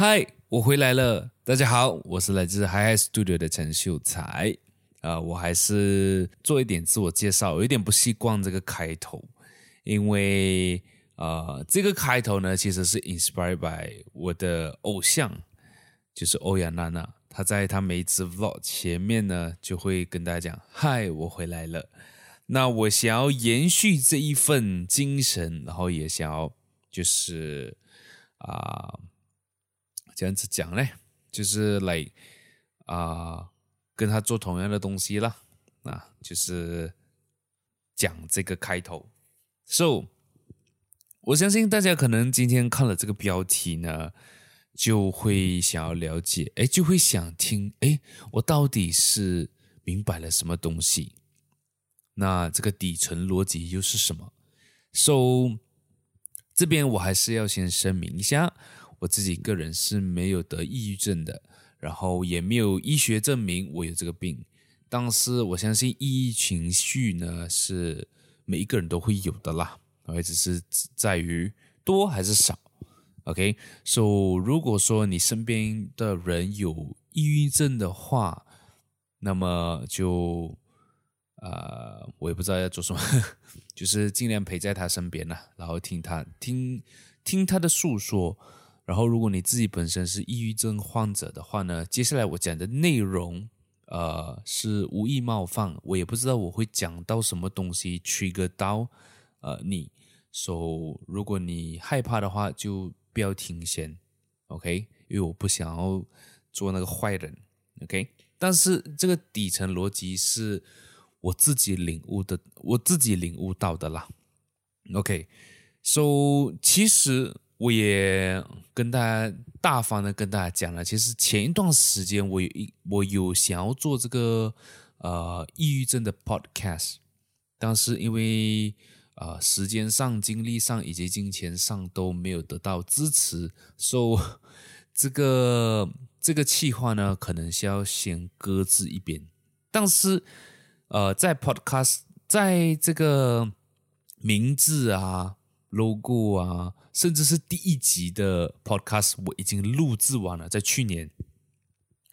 嗨，我回来了。大家好，我是来自 Hyhy Studio 的陈秀才。啊、呃，我还是做一点自我介绍，我有点不习惯这个开头，因为呃，这个开头呢，其实是 inspired by 我的偶像，就是欧阳娜娜。她在她每一次 vlog 前面呢，就会跟大家讲：“嗨，我回来了。”那我想要延续这一份精神，然后也想要就是啊。这样子讲嘞，就是来啊、跟他做同样的东西啦，啊，就是讲这个开头。So，我相信大家可能今天看了这个标题呢，就会想要了解，哎，就会想听，哎，我到底是明白了什么东西？那这个底层逻辑又是什么？So，这边我还是要先声明一下。我自己个人是没有得抑郁症的，然后也没有医学证明我有这个病，但是我相信抑郁情绪呢是每一个人都会有的啦，而只是在于多还是少。OK，so 如果说你身边的人有抑郁症的话，那么就呃，我也不知道要做什么，就是尽量陪在他身边呢，然后听他听听他的诉说。然后，如果你自己本身是抑郁症患者的话呢，接下来我讲的内容，呃，是无意冒犯，我也不知道我会讲到什么东西，trigger 到呃你，所以如果你害怕的话，就不要听先，OK？因为我不想要做那个坏人，OK？但是这个底层逻辑是我自己领悟的，我自己领悟到的啦，OK？所以其实。我也跟大家大方的跟大家讲了，其实前一段时间我有一我有想要做这个呃抑郁症的 podcast，但是因为呃时间上、精力上以及金钱上都没有得到支持，所以这个这个计划呢，可能是要先搁置一边。但是呃，在 podcast 在这个名字啊。logo 啊，甚至是第一集的 podcast 我已经录制完了，在去年，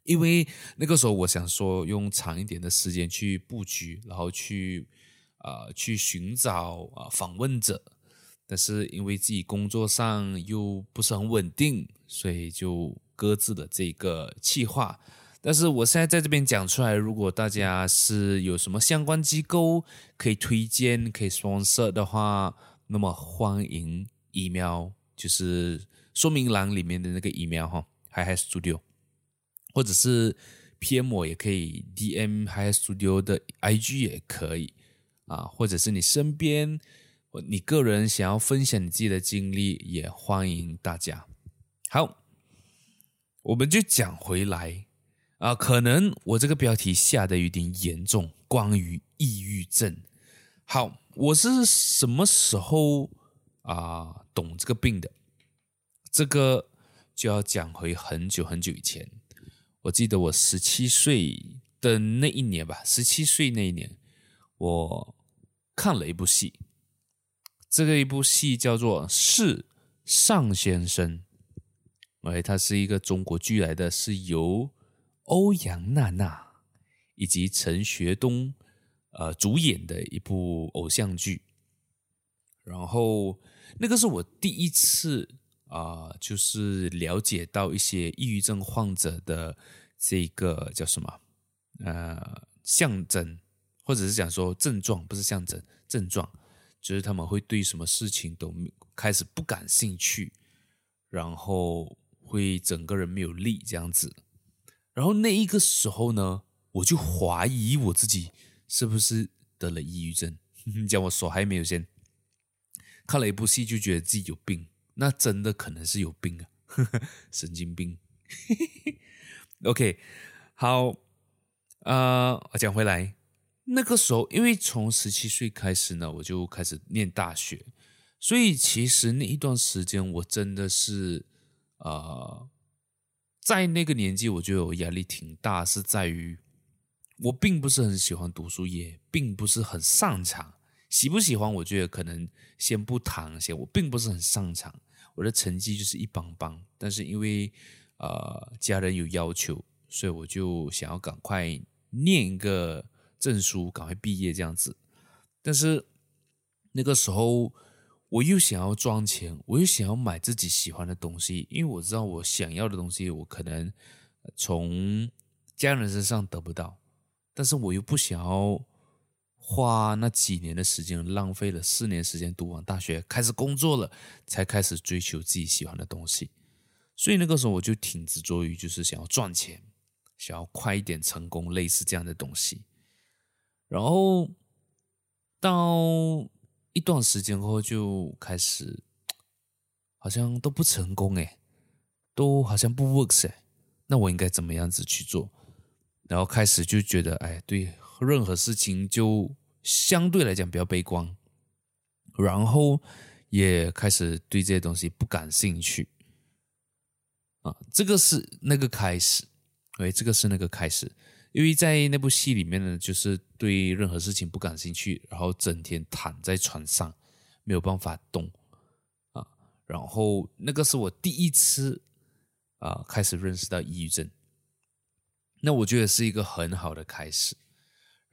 因为那个时候我想说用长一点的时间去布局，然后去啊、呃、去寻找啊、呃、访问者，但是因为自己工作上又不是很稳定，所以就搁置了这个计划。但是我现在在这边讲出来，如果大家是有什么相关机构可以推荐、可以 sponsor 的话。那么欢迎 email，就是说明栏里面的那个 email 哈，Hyhy Studio，或者是 PM 也可以，DM Hyhy Studio 的 IG 也可以啊，或者是你身边，你个人想要分享你自己的经历，也欢迎大家。好，我们就讲回来啊，可能我这个标题下得有点严重，关于抑郁症。好。我是什么时候啊、懂这个病的？这个就要讲回很久很久以前。我记得我十七岁的那一年吧，十七岁那一年，我看了一部戏。这个一部戏叫做《是尚先生》，哎，它是一个中国剧来的，是由欧阳娜娜以及陈学冬。呃，主演的一部偶像剧，然后那个是我第一次啊、就是了解到一些抑郁症患者的这个叫什么呃象征，或者是讲说症状，不是象征，症状就是他们会对什么事情都开始不感兴趣，然后会整个人没有力这样子，然后那一个时候呢，我就怀疑我自己。是不是得了抑郁症？你叫我手还没有先看了一部戏，就觉得自己有病，那真的可能是有病啊，神经病。OK，好，啊、呃，讲回来，那个时候因为从十七岁开始呢，我就开始念大学，所以其实那一段时间我真的是、呃，在那个年纪，我觉得我压力挺大，是在于。我并不是很喜欢读书，也并不是很擅长。喜不喜欢？我觉得可能先不谈先。我并不是很擅长，我的成绩就是一般般，但是因为呃家人有要求，所以我就想要赶快念一个证书，赶快毕业这样子。但是那个时候我又想要赚钱，我又想要买自己喜欢的东西，因为我知道我想要的东西，我可能从家人身上得不到，但是我又不想要。花那几年的时间，浪费了四年时间读完大学，开始工作了，才开始追求自己喜欢的东西。所以那个时候我就挺执着于，就是想要赚钱，想要快一点成功，类似这样的东西。然后到一段时间后，就开始好像都不成功诶，都好像不 works 诶，那我应该怎么样子去做？然后开始就觉得，哎，对。任何事情就相对来讲比较悲观，然后也开始对这些东西不感兴趣。啊，这个是那个开始，哎，这个是那个开始，因为在那部戏里面呢，就是对任何事情不感兴趣，然后整天躺在床上没有办法动啊，然后那个是我第一次啊开始认识到抑郁症，那我觉得是一个很好的开始。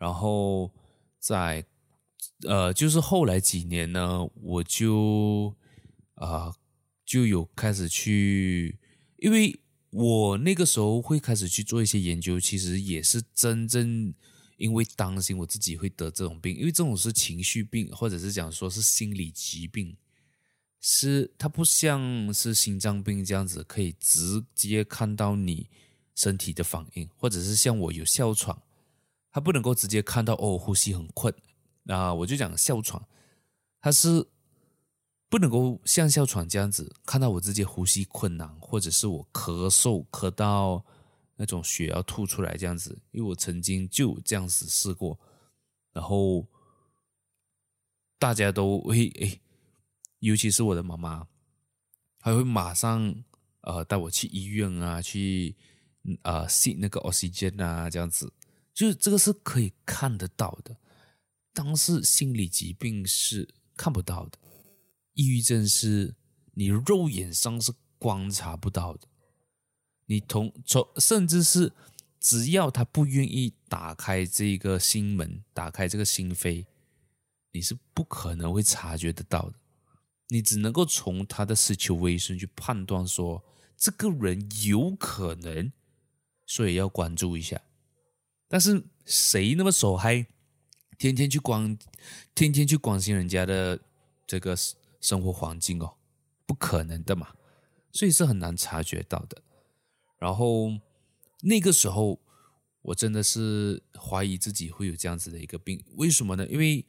然后在呃，就是后来几年呢，我就啊、就有开始去，因为我那个时候会开始去做一些研究，其实也是真正因为担心我自己会得这种病，因为这种是情绪病，或者是讲说是心理疾病，是它不像是心脏病这样子可以直接看到你身体的反应，或者是像我有哮喘。他不能够直接看到哦，呼吸很困啊，我就讲哮喘，他是不能够像哮喘这样子看到我自己呼吸困难，或者是我咳嗽咳到那种血要吐出来这样子，因为我曾经就这样子试过，然后大家都会诶，尤其是我的妈妈，还会马上呃带我去医院啊，去呃吸那个 oxygen 啊这样子。就是这个是可以看得到的，但是心理疾病是看不到的，抑郁症是你肉眼上是观察不到的，你同从甚至是只要他不愿意打开这个心门，打开这个心扉，你是不可能会察觉得到的，你只能够从他的 situation 去判断说这个人有可能，所以要关注一下。但是谁那么手嗨，天天去关，天天去关心人家的这个生活环境哦，不可能的嘛，所以是很难察觉到的。然后那个时候，我真的是怀疑自己会有这样子的一个病，为什么呢？因为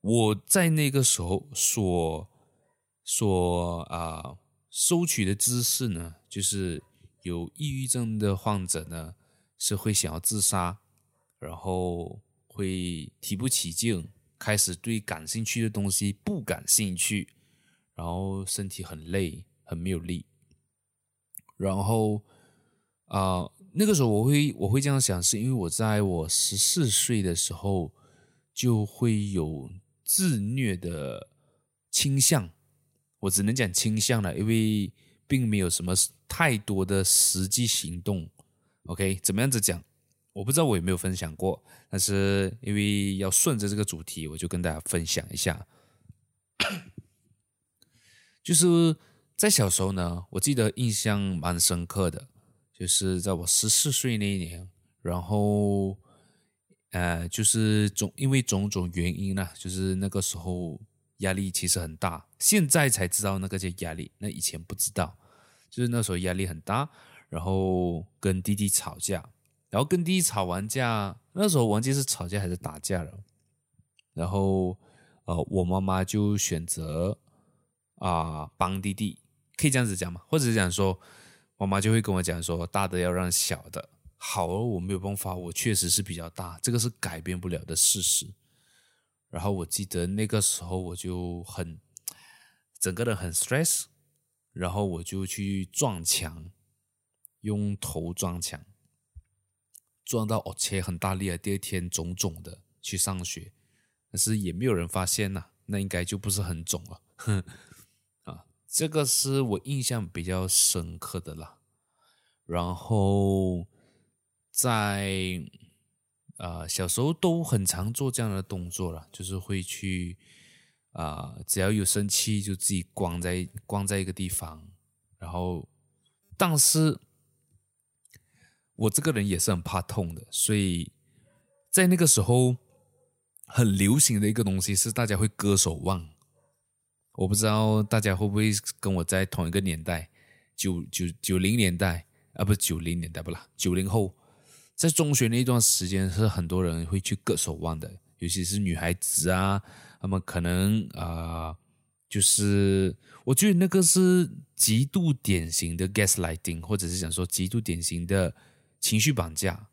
我在那个时候所所啊收取的知识呢，就是有抑郁症的患者呢是会想要自杀。然后会提不起劲，开始对感兴趣的东西不感兴趣，然后身体很累，很没有力。然后啊、那个时候我会我会这样想，是因为我在我十四岁的时候就会有自虐的倾向，我只能讲倾向了，因为并没有什么太多的实际行动。OK，怎么样子讲？我不知道我有没有分享过，但是因为要顺着这个主题，我就跟大家分享一下。就是在小时候呢，我记得印象蛮深刻的，就是在我十四岁那一年，然后呃，就是种因为种种原因呢，就是那个时候压力其实很大，现在才知道那个叫压力，那以前不知道，就是那时候压力很大，然后跟弟弟吵架。然后跟弟弟吵完架，那时候忘记是吵架还是打架了。然后，呃，我妈妈就选择啊、帮弟弟，可以这样子讲吗？或者是讲说，妈妈就会跟我讲说，大的要让小的好。我没有办法，我确实是比较大，这个是改变不了的事实。然后我记得那个时候我就很整个人很 stress，然后我就去撞墙，用头撞墙。撞到哦，切很大力啊！第二天肿肿的去上学，但是也没有人发现呐、那应该就不是很肿了。哼，啊，这个是我印象比较深刻的啦。然后在呃小时候都很常做这样的动作了，就是会去啊、只要有生气就自己关在关在一个地方。然后，但是我这个人也是很怕痛的，所以在那个时候很流行的一个东西是大家会割手腕。我不知道大家会不会跟我在同一个年代，九九九零年代啊，不九零年代不啦，九零后，在中学那一段时间是很多人会去割手腕的，尤其是女孩子啊，他们可能啊、就是我觉得那个是极度典型的 gaslighting，或者是想说极度典型的情绪绑架，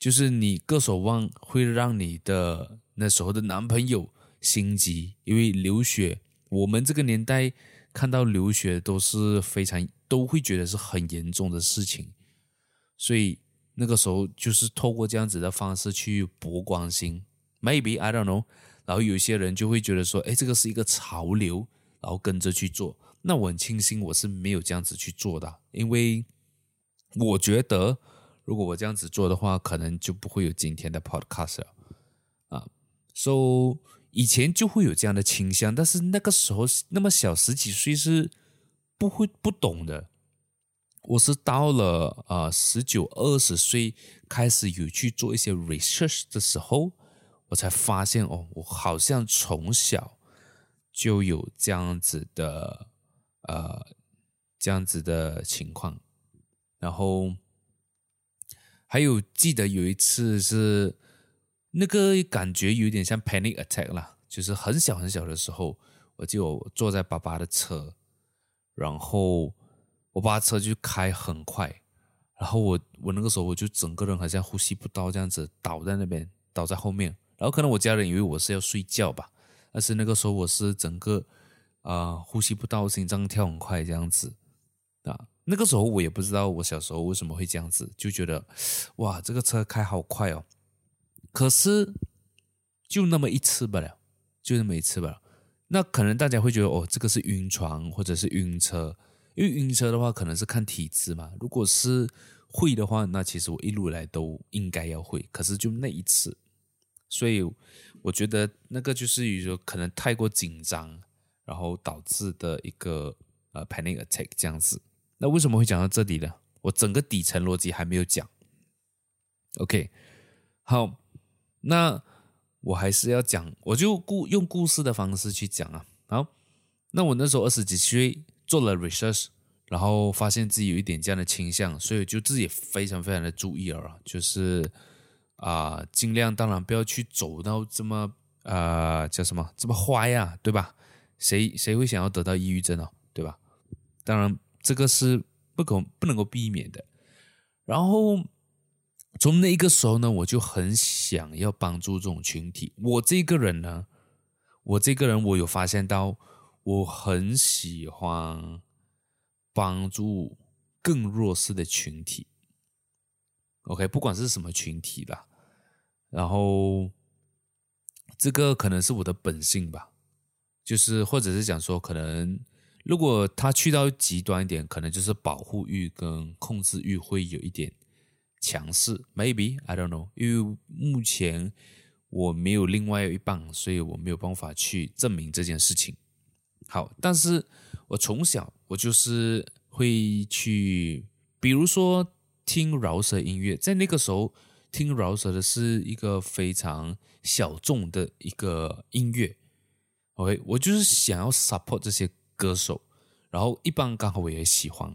就是你割手腕会让你的那时候的男朋友心急，因为流血。我们这个年代看到流血都是非常都会觉得是很严重的事情，所以那个时候就是透过这样子的方式去博关心，maybe I don't know，然后有些人就会觉得说，哎，这个是一个潮流，然后跟着去做。那我很庆幸我是没有这样子去做的，因为我觉得如果我这样子做的话，可能就不会有今天的 podcast 了啊，so。以前就会有这样的倾向，但是那个时候那么小，十几岁是不会不懂的。我是到了啊十九二十岁开始有去做一些 research 的时候，我才发现哦，我好像从小就有这样子的呃这样子的情况。然后还有记得有一次是。那个感觉有点像 panic attack 啦，就是很小很小的时候，我就坐在爸爸的车，然后我爸车就开很快，然后我我那个时候我就整个人好像呼吸不到这样子倒在那边，倒在后面，然后可能我家人以为我是要睡觉吧，但是那个时候我是整个啊、呼吸不到，心脏跳很快这样子啊，那个时候我也不知道我小时候为什么会这样子，就觉得哇这个车开好快哦。可是，就那么一次罢了，就那么一次罢了。那可能大家会觉得，哦，这个是晕船或者是晕车，因为晕车的话可能是看体质嘛。如果是会的话，那其实我一路来都应该要会。可是就那一次，所以我觉得那个就是有时候可能太过紧张，然后导致的一个呃 panic attack 这样子。那为什么会讲到这里呢？我整个底层逻辑还没有讲。OK，好。那我还是要讲，我就故用故事的方式去讲啊。好，那我那时候二十几岁做了 research，然后发现自己有一点这样的倾向，所以就自己非常非常的注意啊，就是啊、尽量当然不要去走到这么啊、叫什么这么坏呀，对吧？谁谁会想要得到抑郁症哦，对吧？当然这个是不可不能够避免的，然后。从那个时候呢，我就很想要帮助这种群体。我这个人呢，我这个人我有发现到，我很喜欢帮助更弱势的群体。OK，不管是什么群体吧，然后这个可能是我的本性吧，就是或者是讲说，可能如果他去到极端一点，可能就是保护欲跟控制欲会有一点。强势，maybe I don't know，因为目前我没有另外一半，所以我没有办法去证明这件事情。好，但是我从小我就是会去，比如说听饶舌音乐，在那个时候听饶舌的是一个非常小众的一个音乐。OK，我就是想要 support 这些歌手，然后一般刚好我也喜欢。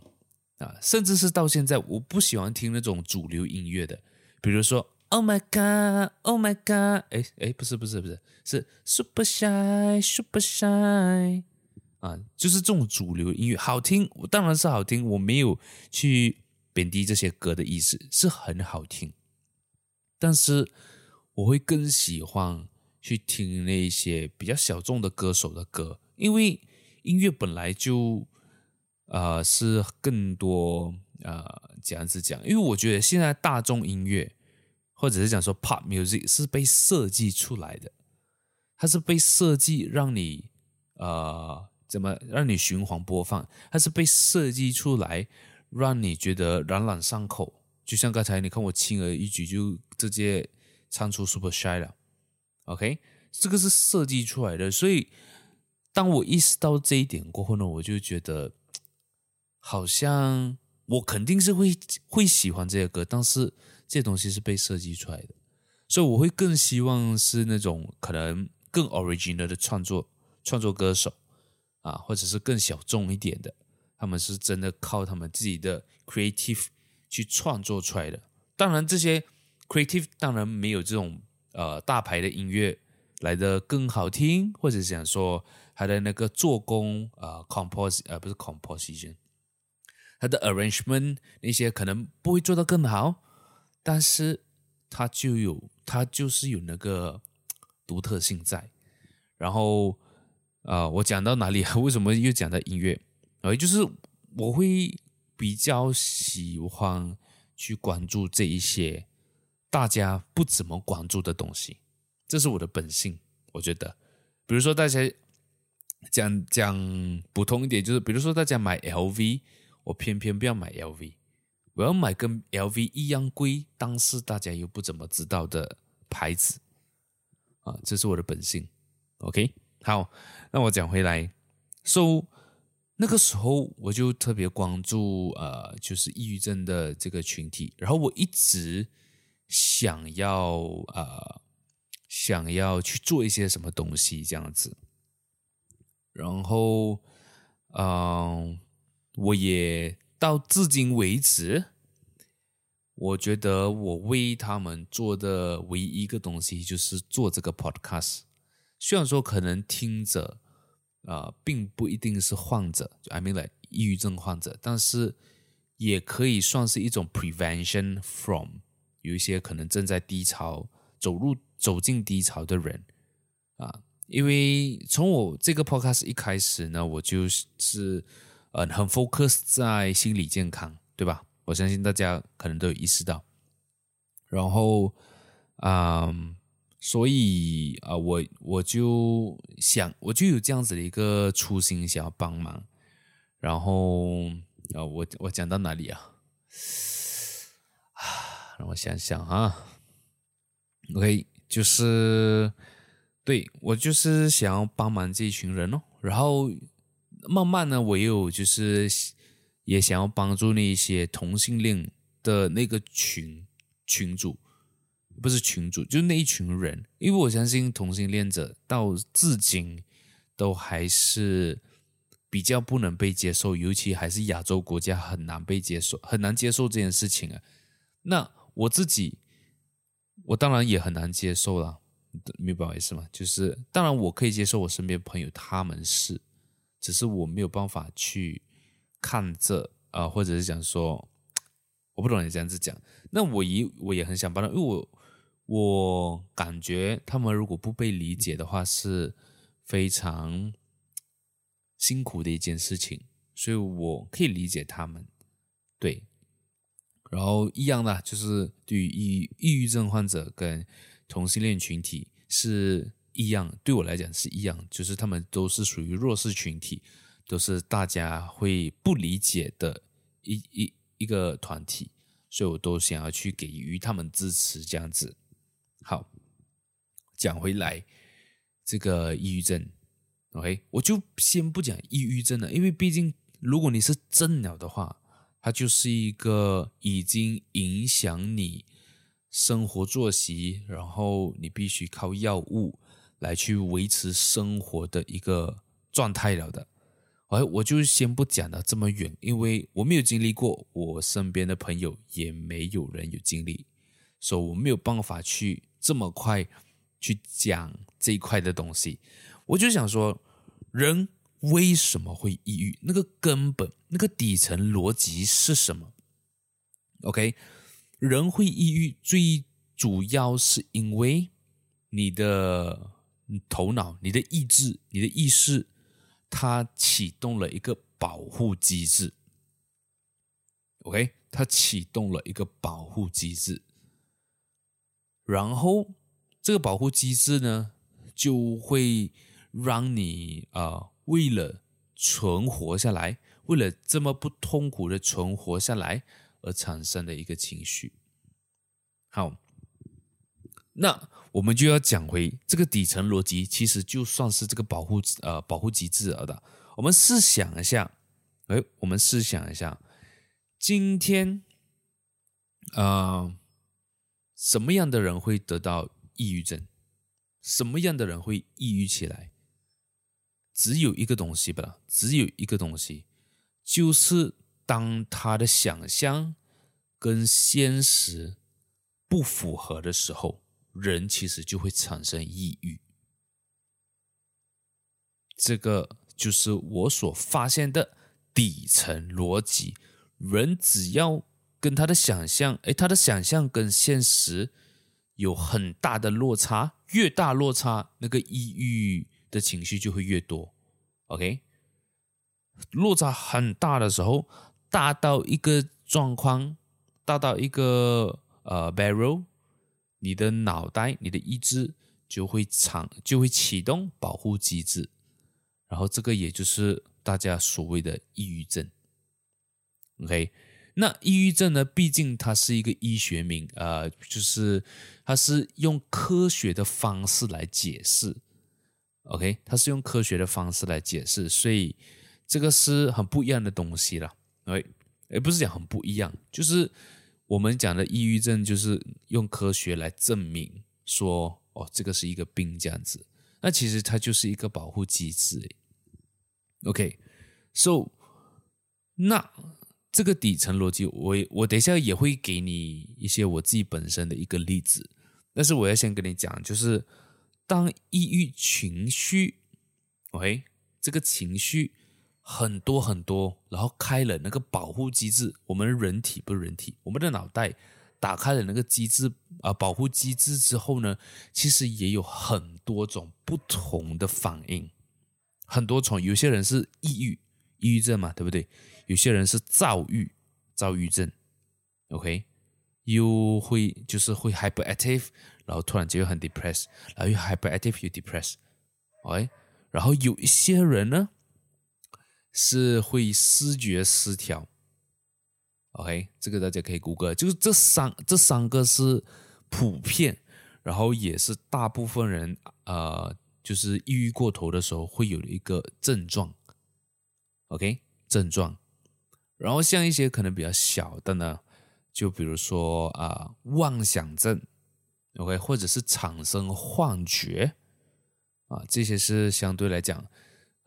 啊，甚至是到现在，我不喜欢听那种主流音乐的，比如说 Oh my God，Oh my God，哎哎，不是不是不是，是 Super Shy Super Shy，啊，就是这种主流音乐好听，当然是好听，我没有去贬低这些歌的意思，是很好听，但是我会更喜欢去听那些比较小众的歌手的歌，因为音乐本来就。呃，是更多呃这样子讲，因为我觉得现在大众音乐或者是讲说 pop music 是被设计出来的，它是被设计让你呃怎么让你循环播放？它是被设计出来让你觉得朗朗上口，就像刚才你看我轻而易举就直接唱出 Super Shy 了。OK，这个是设计出来的，所以当我意识到这一点过后呢，我就觉得好像我肯定是会会喜欢这些歌，但是这些东西是被设计出来的，所以我会更希望是那种可能更 original 的创作创作歌手啊，或者是更小众一点的，他们是真的靠他们自己的 creative 去创作出来的。当然，这些 creative 当然没有这种。呃，大牌的音乐来得更好听，或者想说他的那个做工啊、呃、compose 呃不是 composition，他的 arrangement 那些可能不会做得更好，但是他就有他就是有那个独特性在。然后啊、呃，我讲到哪里？为什么又讲到音乐？呃，就是我会比较喜欢去关注这一些。大家不怎么关注的东西，这是我的本性。我觉得，比如说大家讲讲普通一点，就是比如说大家买 LV，我偏偏不要买 LV，我要买跟 LV 一样贵，但是大家又不怎么知道的牌子啊，这是我的本性。OK，好，那我讲回来，So 那个时候我就特别关注呃，就是抑郁症的这个群体，然后我一直。想要呃，想要去做一些什么东西这样子，然后嗯、我也到至今为止，我觉得我为他们做的唯一一个东西就是做这个 podcast。虽然说可能听者啊、并不一定是患者，就 I mean like 抑郁症患者，但是也可以算是一种 prevention from。有一些可能正在低潮，走入走进低潮的人啊，因为从我这个 podcast 一开始呢，我就是呃很 focus 在心理健康，对吧？我相信大家可能都有意识到。然后啊、嗯，所以啊，我我就想，我就有这样子的一个初心，想要帮忙。然后啊，我我讲到哪里啊啊？让我想想啊，OK，就是对我就是想要帮忙这一群人哦，然后慢慢呢，我又就是也想要帮助那一些同性恋的那个群群主，不是群主，就那一群人，因为我相信同性恋者到至今都还是比较不能被接受，尤其还是亚洲国家很难被接受，很难接受这件事情啊，那。我自己，我当然也很难接受了，明白我意思吗？就是当然我可以接受我身边朋友他们是，只是我没有办法去看着啊、或者是讲说，我不懂你这样子讲。那我也我也很想帮他，因为我我感觉他们如果不被理解的话，是非常辛苦的一件事情，所以我可以理解他们，对。然后一样的，就是对于抑抑郁症患者跟同性恋群体是一样，对我来讲是一样，就是他们都是属于弱势群体，都是大家会不理解的一一一个团体，所以我都想要去给予他们支持，这样子。好，讲回来，这个抑郁症，OK，我就先不讲抑郁症了，因为毕竟如果你是真了的话。它就是一个已经影响你生活作息，然后你必须靠药物来去维持生活的一个状态了的。哎，我就先不讲的这么远，因为我没有经历过，我身边的朋友也没有人有经历，所以我没有办法去这么快去讲这一块的东西。我就想说，人。为什么会抑郁？那个根本、那个底层逻辑是什么？OK，人会抑郁最主要是因为你的头脑、你的意志、你的意识，它启动了一个保护机制。OK，它启动了一个保护机制，然后这个保护机制呢，就会让你啊。为了存活下来，为了这么不痛苦的存活下来而产生的一个情绪。好，那我们就要讲回这个底层逻辑，其实就算是这个保护呃保护机制了的。我们试想一下，哎，我们试想一下，今天啊、什么样的人会得到抑郁症？什么样的人会抑郁起来？只有一个东西吧，只有一个东西，就是当他的想象跟现实不符合的时候，人其实就会产生抑郁。这个就是我所发现的底层逻辑。人只要跟他的想象，哎，他的想象跟现实有很大的落差，越大落差，那个抑郁的情绪就会越多，OK？落差很大的时候，大到一个状况，大到一个呃 barrel，你的脑袋、你的意志就会长，就会启动保护机制，然后这个也就是大家所谓的抑郁症，OK？那抑郁症呢？毕竟它是一个医学名，呃，就是它是用科学的方式来解释，OK，它是用科学的方式来解释，所以这个是很不一样的东西了哎也不是讲很不一样，就是我们讲的抑郁症，就是用科学来证明说，哦，这个是一个病这样子，那其实它就是一个保护机制，OK，So，那。这个底层逻辑，我我等一下也会给你一些我自己本身的一个例子，但是我要先跟你讲，就是当抑郁情绪，OK，这个情绪很多很多，然后开了那个保护机制，我们人体不是人体，我们的脑袋打开了那个机制啊，保护机制之后呢，其实也有很多种不同的反应，很多种，有些人是抑郁，抑郁症嘛，对不对？有些人是躁郁，躁郁症，OK，又会就是会 hyperactive，然后突然间又很 depressed，然后又 hyperactive 又 depressed，OK，然后有一些人呢是会视觉失调，OK，这个大家可以谷歌，就是这三这三个是普遍，然后也是大部分人呃，就是抑郁过头的时候会有的一个症状，OK，症状。然后像一些可能比较小的呢，就比如说啊、妄想症，OK，或者是产生幻觉。啊，这些是相对来讲、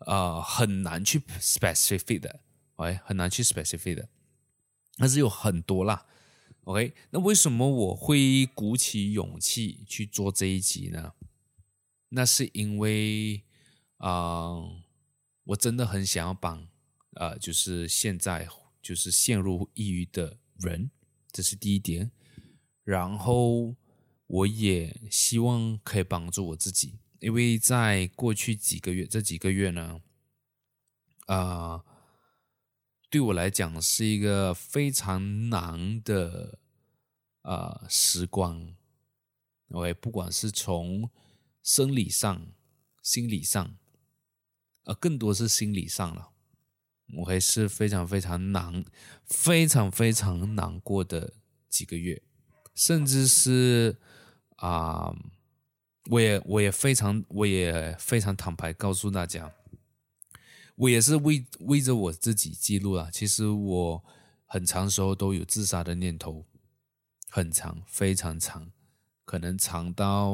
呃、很难去 specific 的，OK，很难去 specific 的，但是有很多啦，OK，那为什么我会鼓起勇气去做这一集呢？那是因为啊、我真的很想要帮。呃，就是现在就是陷入抑郁的人，这是第一点。然后我也希望可以帮助我自己，因为在过去几个月，这几个月呢，啊、对我来讲是一个非常难的啊、时光。OK，不管是从生理上、心理上，呃，更多是心理上了。我还是非常非常难，非常非常难过的几个月，甚至是啊、我也我也非常我也非常坦白告诉大家，我也是为为着我自己记录啊。其实我很长时候都有自杀的念头，很长，非常长，可能长到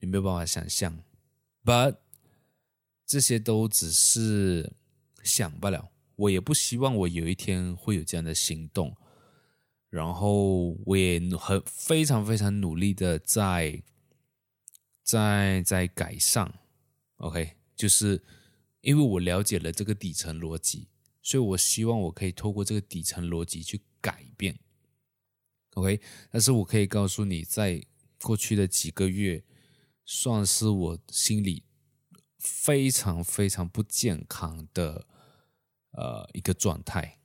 你没有办法想象。But 这些都只是。想不了，我也不希望我有一天会有这样的行动，然后我也很非常非常努力的在在在改善，OK，就是因为我了解了这个底层逻辑，所以我希望我可以透过这个底层逻辑去改变，OK，但是我可以告诉你，在过去的几个月，算是我心里非常非常不健康的。呃，一个状态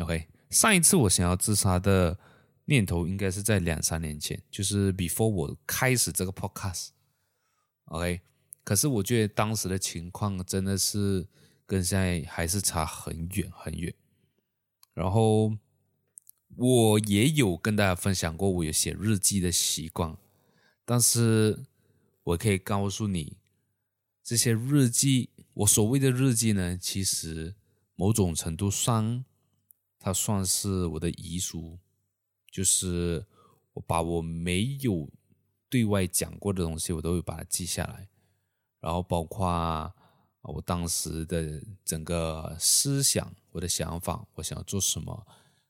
，OK。上一次我想要自杀的念头，应该是在两三年前，就是 before 我开始这个 podcast，OK。可是我觉得当时的情况真的是跟现在还是差很远很远。然后我也有跟大家分享过，我有写日记的习惯，但是我可以告诉你，这些日记，我所谓的日记呢，其实某种程度上，它算是我的遗书，就是我把我没有对外讲过的东西，我都会把它记下来，然后包括。我当时的整个思想，我的想法，我想要做什么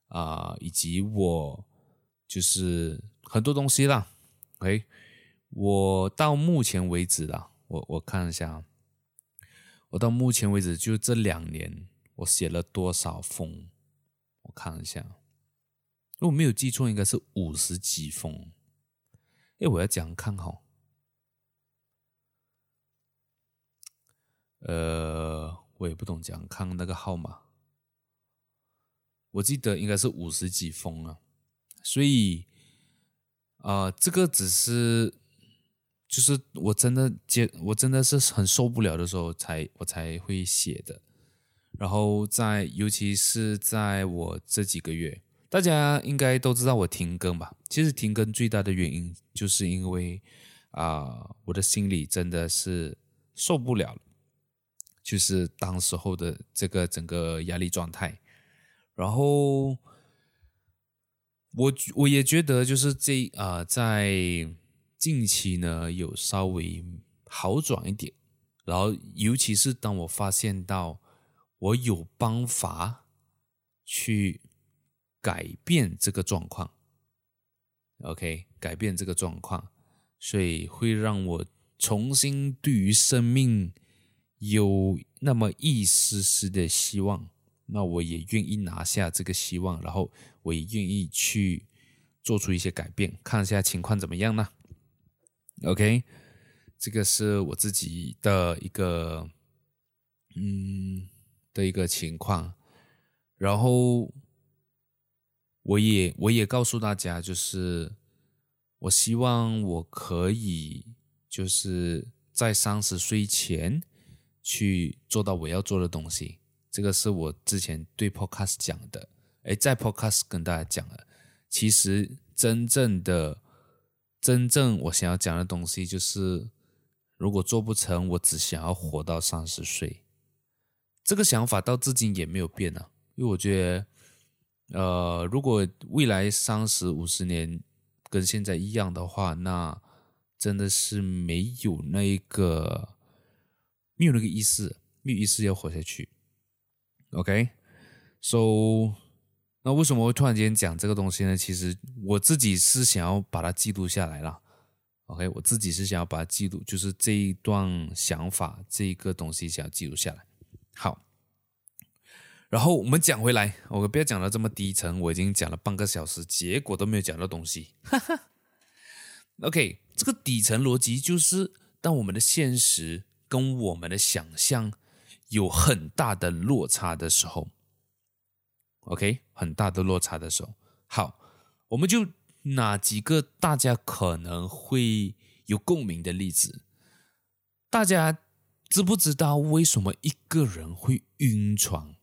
啊、以及我就是很多东西啦。OK，我到目前为止啦，我我看一下，我到目前为止就这两年，我写了多少封？我看一下，如果没有记错，应该是五十几封。哎，我要讲看哈。呃，我也不懂讲，看那个号码，我记得应该是五十几封啊，所以啊、这个只是就是我真的接，我真的是很受不了的时候才我才会写的，然后在尤其是在我这几个月，大家应该都知道我停更吧？其实停更最大的原因就是因为啊、我的心里真的是受不了了。就是当时候的这个整个压力状态，然后我我也觉得就是这啊、在近期呢有稍微好转一点，然后尤其是当我发现到我有办法去改变这个状况，OK，改变这个状况，所以会让我重新对于生命。有那么一丝丝的希望，那我也愿意拿下这个希望，然后我也愿意去做出一些改变，看一下情况怎么样呢？OK，这个是我自己的一个嗯的一个情况，然后我也我也告诉大家，就是我希望我可以就是在三十岁前。去做到我要做的东西，这个是我之前对 Podcast 讲的。诶，在 Podcast 跟大家讲了，其实真正的、真正我想要讲的东西，就是如果做不成，我只想要活到三十岁。这个想法到至今也没有变啊，因为我觉得，呃，如果未来三十五十年跟现在一样的话，那真的是没有那一个。没有那个意思，没有意思要活下去。OK，so，、那为什么会突然间讲这个东西呢？其实我自己是想要把它记录下来了。OK，我自己是想要把它记录，就是这一段想法，这一个东西想要记录下来。好，然后我们讲回来，我不要讲到这么低沉，我已经讲了半个小时，结果都没有讲到东西。哈哈。OK，这个底层逻辑就是当我们的现实。跟我们的想象有很大的落差的时候，OK，很大的落差的时候，好，我们就拿几个大家可能会有共鸣的例子。大家知不知道为什么一个人会晕船？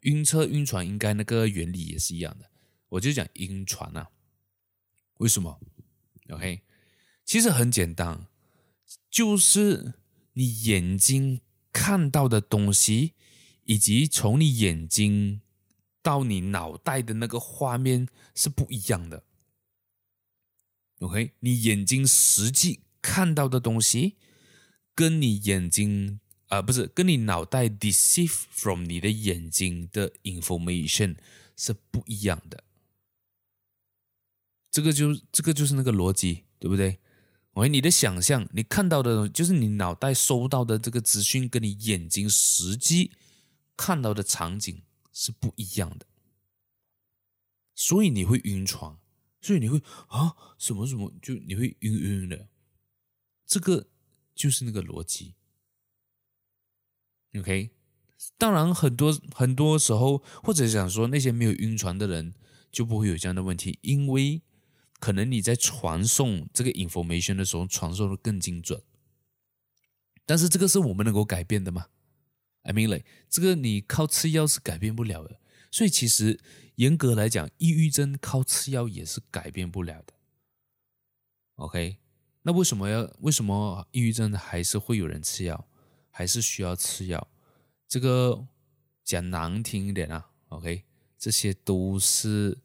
晕车、晕船，应该那个原理也是一样的。我就讲晕船啊，为什么？OK，其实很简单。就是你眼睛看到的东西，以及从你眼睛到你脑袋的那个画面是不一样的。OK，你眼睛实际看到的东西，跟你眼睛啊、不是跟你脑袋 deceive from 你的眼睛的 information 是不一样的。这个就这个就是那个逻辑，对不对？喂，你的想象，你看到的，就是你脑袋收到的这个资讯，跟你眼睛实际看到的场景是不一样的，所以你会晕船，所以你会啊什么什么，就你会晕晕的，这个就是那个逻辑。OK，当然很多很多时候，或者想说那些没有晕船的人就不会有这样的问题，因为。可能你在传送这个 information 的时候，传送的更精准，但是这个是我们能够改变的吗？？Emily，这个你靠吃药是改变不了的。所以其实严格来讲，抑郁症靠吃药也是改变不了的。OK，那为什么要为什么抑郁症还是会有人吃药，还是需要吃药？这个讲难听一点啊，OK，这些都是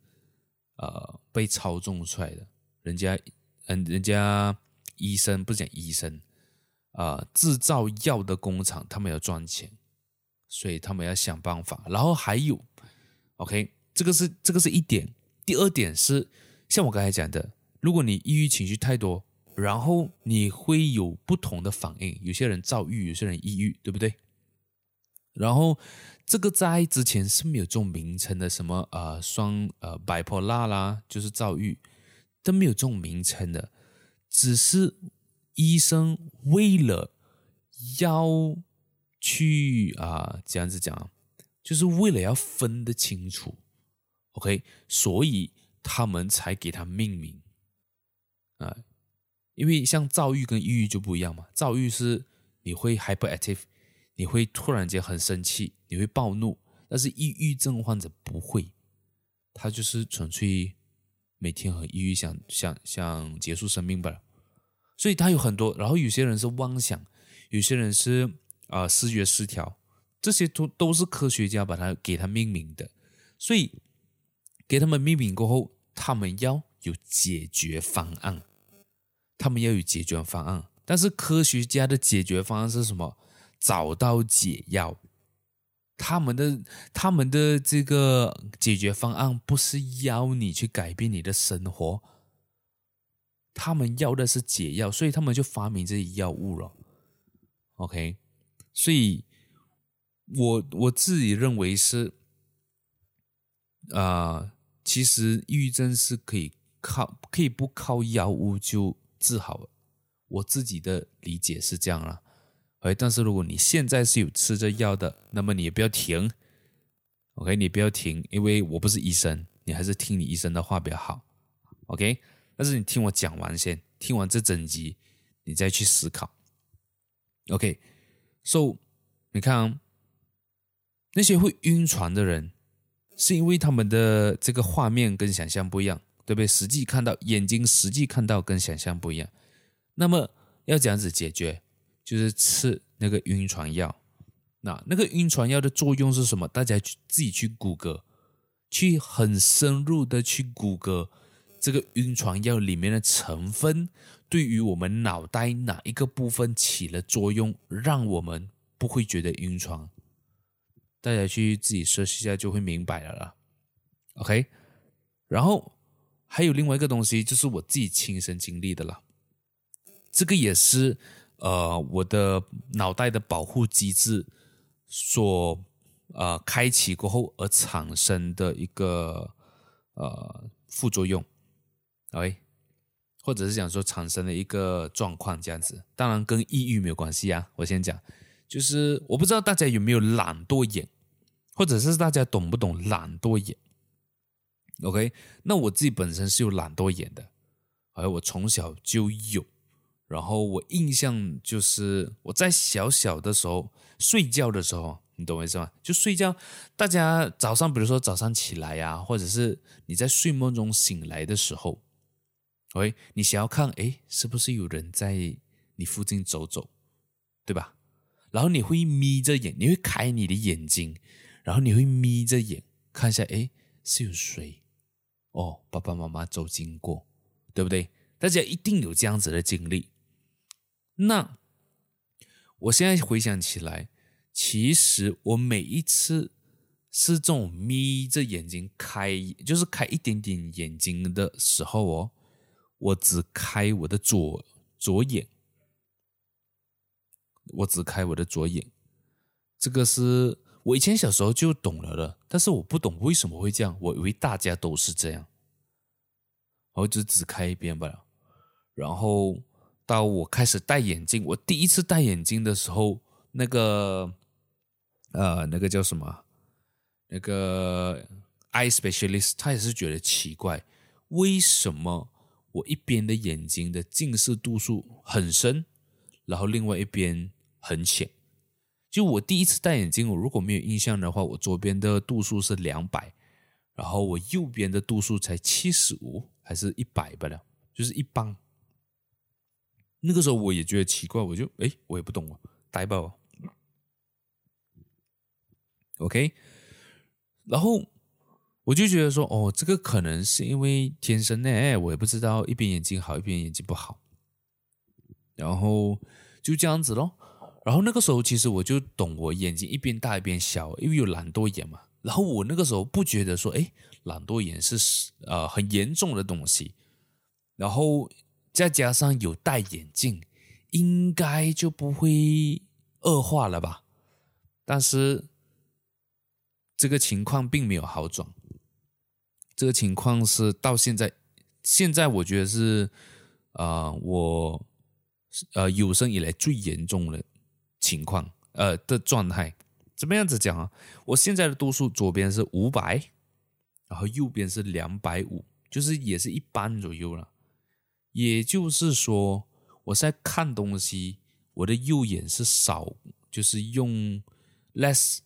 呃被操纵出来的。人家嗯，人家医生不是讲医生啊，呃，制造药的工厂，他们要赚钱，所以他们要想办法。然后还有。OK，这个是这个是一点。第二点是，像我刚才讲的，如果你抑郁情绪太多，然后你会有不同的反应。有些人躁郁，有些人抑郁，对不对？然后这个在之前是没有这种名称的，什么呃双呃 bipolar 啦，就是躁郁，都没有这种名称的。只是医生为了要去啊、这样子讲。就是为了要分得清楚，OK，所以他们才给他命名啊。因为像躁郁跟抑郁就不一样嘛，躁郁是你会 hyperactive，你会突然间很生气，你会暴怒，但是抑郁症患者不会，他就是纯粹每天很抑郁，想想想结束生命吧。所以他有很多，然后有些人是妄想，有些人是啊、呃、思觉失调。这些都都是科学家把它给它命名的，所以给他们命名过后，他们要有解决方案，他们要有解决方案。但是科学家的解决方案是什么？找到解药。他们的他们的这个解决方案不是要你去改变你的生活，他们要的是解药，所以他们就发明这些药物了。OK，所以。我我自己认为是，啊、其实抑郁症是可以靠，可以不靠药物就治好。我自己的理解是这样啦。哎，但是如果你现在是有吃着药的，那么你也不要停，OK，你不要停，因为我不是医生，你还是听你医生的话比较好，OK。但是你听我讲完先，听完这整集，你再去思考，OK，So，你看啊。那些会晕船的人，是因为他们的这个画面跟想象不一样，对不对？实际看到眼睛，实际看到跟想象不一样。那么要这样子解决，就是吃那个晕船药。那那个晕船药的作用是什么？大家去自己去谷歌，去很深入的去谷歌这个晕船药里面的成分，对于我们脑袋哪一个部分起了作用，让我们不会觉得晕船。大家去自己设计一下就会明白了啦，OK。然后还有另外一个东西，就是我自己亲身经历的啦。这个也是呃我的脑袋的保护机制所呃开启过后而产生的一个呃副作用，OK，或者是讲说产生的一个状况这样子。当然跟抑郁没有关系啊，我先讲。就是我不知道大家有没有懒惰眼，或者是大家懂不懂懒惰眼？OK，那我自己本身是有懒惰眼的，而我从小就有。然后我印象就是我在小小的时候睡觉的时候，你懂我意思吗？就睡觉，大家早上比如说早上起来呀、或者是你在睡梦中醒来的时候喂你想要看，诶，是不是有人在你附近走走，对吧？然后你会眯着眼，你会开你的眼睛，然后你会眯着眼看一下，哎，是有谁？哦，爸爸妈妈走经过，对不对？大家一定有这样子的经历。那我现在回想起来，其实我每一次是这种眯着眼睛开，就是开一点点眼睛的时候哦，我只开我的左左眼。我只开我的左眼，这个是我以前小时候就懂了的，但是我不懂为什么会这样，我以为大家都是这样，我就只开一边吧。然后到我开始戴眼镜，我第一次戴眼镜的时候，那个呃，那个叫什么？那个 eye specialist，他也是觉得奇怪，为什么我一边的眼睛的近视度数很深？然后另外一边很浅，就我第一次戴眼镜，我如果没有印象的话，我左边的度数是两百，然后我右边的度数才七十五还是一百不了，就是一般。那个时候我也觉得奇怪，我就哎，我也不懂啊，呆爆。OK，然后我就觉得说，哦，这个可能是因为天生呢，哎，我也不知道一边眼睛好，一边眼睛不好，然后就这样子咯。然后那个时候其实我就懂，我眼睛一边大一边小，因为有懒惰眼嘛。然后我那个时候不觉得说，哎，懒惰眼是呃很严重的东西，然后再加上有戴眼镜，应该就不会恶化了吧？但是这个情况并没有好转，这个情况是到现在，现在我觉得是啊、呃，我呃有生以来最严重的。情况，呃的状态，怎么样子讲啊？我现在的度数左边是五百，然后右边是两百五，就是也是一般左右了。也就是说，我在看东西，我的右眼是少，就是用 less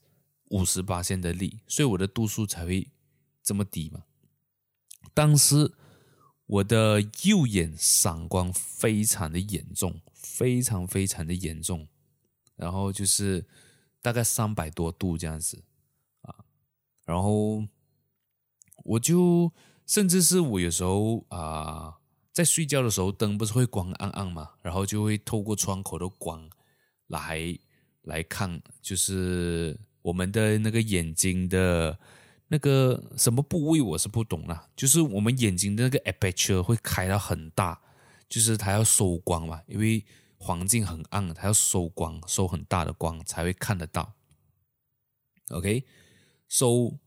五十八线的力，所以我的度数才会这么低嘛。但是我的右眼散光非常的严重，非常非常的严重。然后就是大概三百多度这样子啊，然后我就甚至是我有时候啊，在睡觉的时候灯不是会光暗暗嘛，然后就会透过窗口的光来来看，就是我们的那个眼睛的那个什么部位我是不懂啦，就是我们眼睛的那个 aperture 会开到很大，就是它要收光嘛，因为。环境很暗，它要收光，收很大的光才会看得到。OK，so、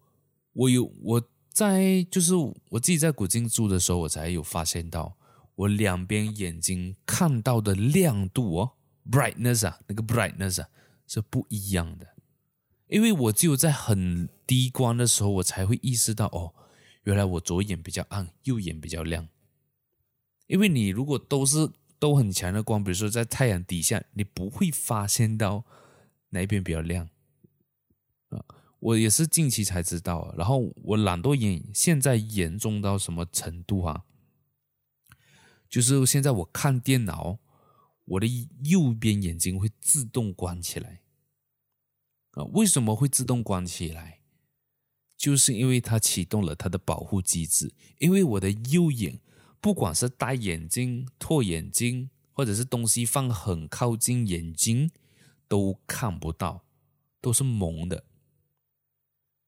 我有我在就是我自己在古晋住的时候，我才有发现到我两边眼睛看到的亮度哦，brightness 啊，那个 brightness 啊是不一样的。因为我只有在很低光的时候，我才会意识到哦，原来我左眼比较暗，右眼比较亮。因为你如果都是都很强的光，比如说在太阳底下，你不会发现到哪一边比较亮啊。我也是近期才知道，然后我懒惰眼现在严重到什么程度啊？就是现在我看电脑，我的右边眼睛会自动关起来啊。为什么会自动关起来？就是因为它启动了它的保护机制，因为我的右眼。不管是戴眼镜、脱眼镜，或者是东西放很靠近眼睛，都看不到，都是蒙的。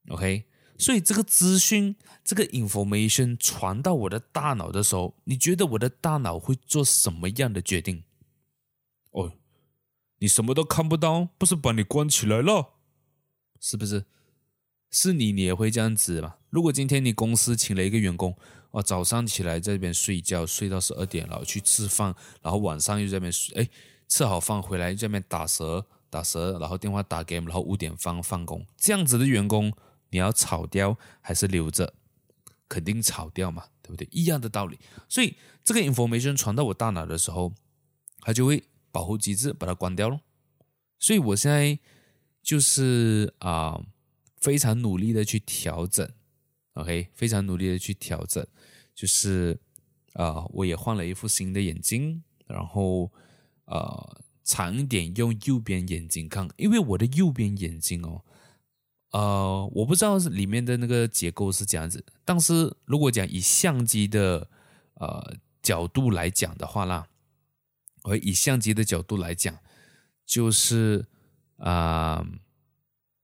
OK，所以这个资讯、这个 information 传到我的大脑的时候，你觉得我的大脑会做什么样的决定？哦，你什么都看不到，不是把你关起来了？是不是？是你，你也会这样子吧？如果今天你公司请了一个员工，哦，早上起来在这边睡觉，睡到十二点，然后去吃饭，然后晚上又在这边睡，哎，吃好饭回来这边打蛇打蛇，然后电话打 game，然后五点放放工，这样子的员工你要炒掉还是留着？肯定炒掉嘛，对不对？一样的道理。所以这个 information 传到我大脑的时候，它就会保护机制把它关掉咯。所以我现在就是啊。非常努力的去调整，OK，非常努力的去调整，就是、呃，我也换了一副新的眼镜，然后呃，长一点用右边眼睛看，因为我的右边眼睛哦，呃，我不知道里面的那个结构是这样子，但是如果讲以相机的呃角度来讲的话啦，我以相机的角度来讲，就是啊。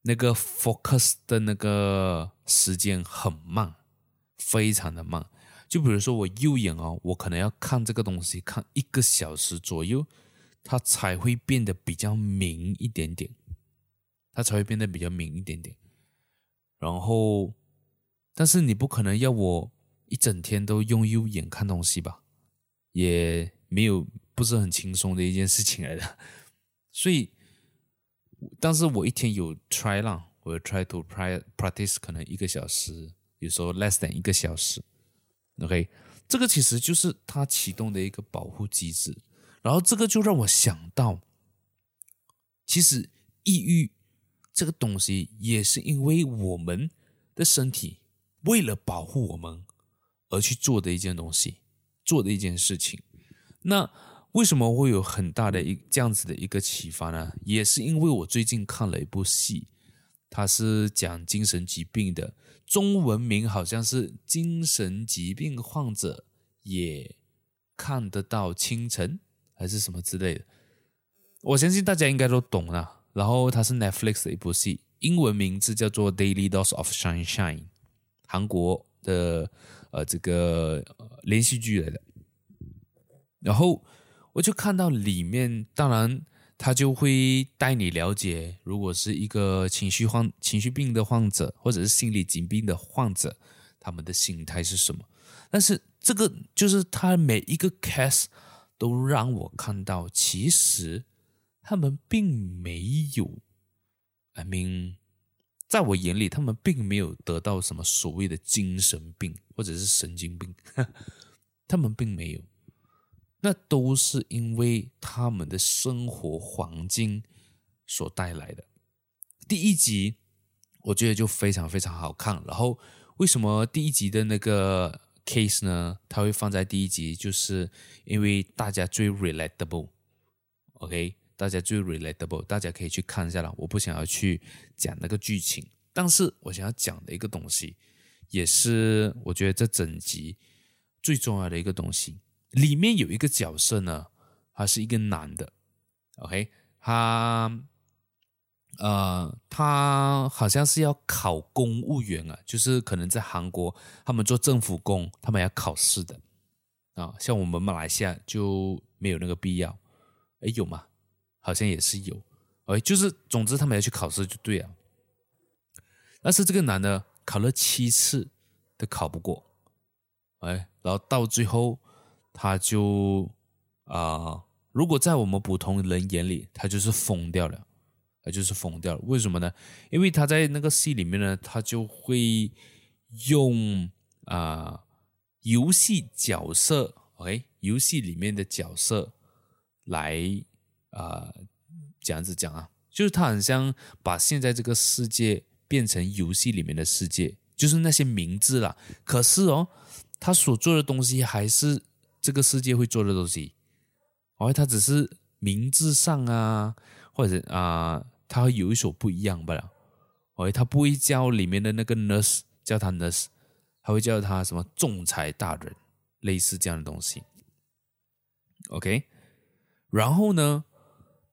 那个 focus 的那个时间很慢，非常的慢。就比如说我右眼哦，我可能要看这个东西看一个小时左右，它才会变得比较明一点点，它才会变得比较明一点点。然后，但是你不可能要我一整天都用右眼看东西吧？也没有，不是很轻松的一件事情来的，所以。但是我一天有 try 啦，我 try to practice 可能一个小时，有时候 less than 一个小时。OK，这个其实就是它启动的一个保护机制。然后这个就让我想到，其实抑郁这个东西，也是因为我们的身体为了保护我们而去做的一件东西，做的一件事情。那为什么会有很大的一这样子的一个启发呢？也是因为我最近看了一部戏，它是讲精神疾病的，中文名好像是《精神疾病患者也看得到清晨》还是什么之类的。我相信大家应该都懂了。然后它是 Netflix 的一部戏，英文名字叫做《Daily Dose of Sunshine》，韩国的呃这个连续剧来的。然后我就看到里面，当然他就会带你了解，如果是一个情绪患、情绪病的患者，或者是心理疾病的患者，他们的心态是什么？但是这个就是他每一个 case 都让我看到，其实他们并没有，I mean，在我眼里，他们并没有得到什么所谓的精神病或者是神经病，他们并没有。那都是因为他们的生活环境所带来的。第一集我觉得就非常非常好看。然后为什么第一集的那个 case 呢？它会放在第一集，就是因为大家最 relatable，OK，大家最 relatable，大家可以去看一下了。我不想要去讲那个剧情，但是我想要讲的一个东西，也是我觉得这整集最重要的一个东西。里面有一个角色呢，他是一个男的，OK，他呃，他好像是要考公务员啊，就是可能在韩国，他们做政府工，他们要考试的啊，像我们马来西亚就没有那个必要，诶，有吗？好像也是有哎就是总之他们要去考试就对了，但是这个男的考了七次都考不过，哎，然后到最后。他就啊、如果在我们普通人眼里，他就是疯掉了，他就是疯掉了。为什么呢？因为他在那个戏里面呢，他就会用啊、游戏角色，OK，游戏里面的角色来啊、这样子讲啊，就是他很像把现在这个世界变成游戏里面的世界，就是那些名字啦。可是哦，他所做的东西还是。这个世界会做的东西，哦，它只是名字上啊，或者啊，它会有一所不一样罢了。哦，它不会叫里面的那个 nurse 叫他 nurse，他会叫他什么仲裁大人，类似这样的东西。OK，然后呢，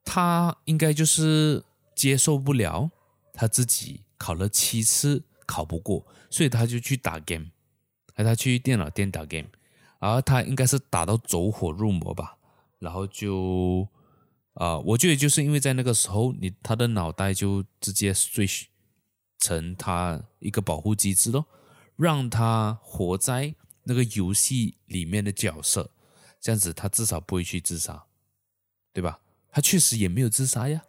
他应该就是接受不了他自己考了七次考不过，所以他就去打 game，而，他去电脑店打 game。然后他应该是打到走火入魔吧，然后就啊、我觉得就是因为在那个时候，你他的脑袋就直接 switch 成他一个保护机制咯，让他活在那个游戏里面的角色，这样子他至少不会去自杀，对吧？他确实也没有自杀呀，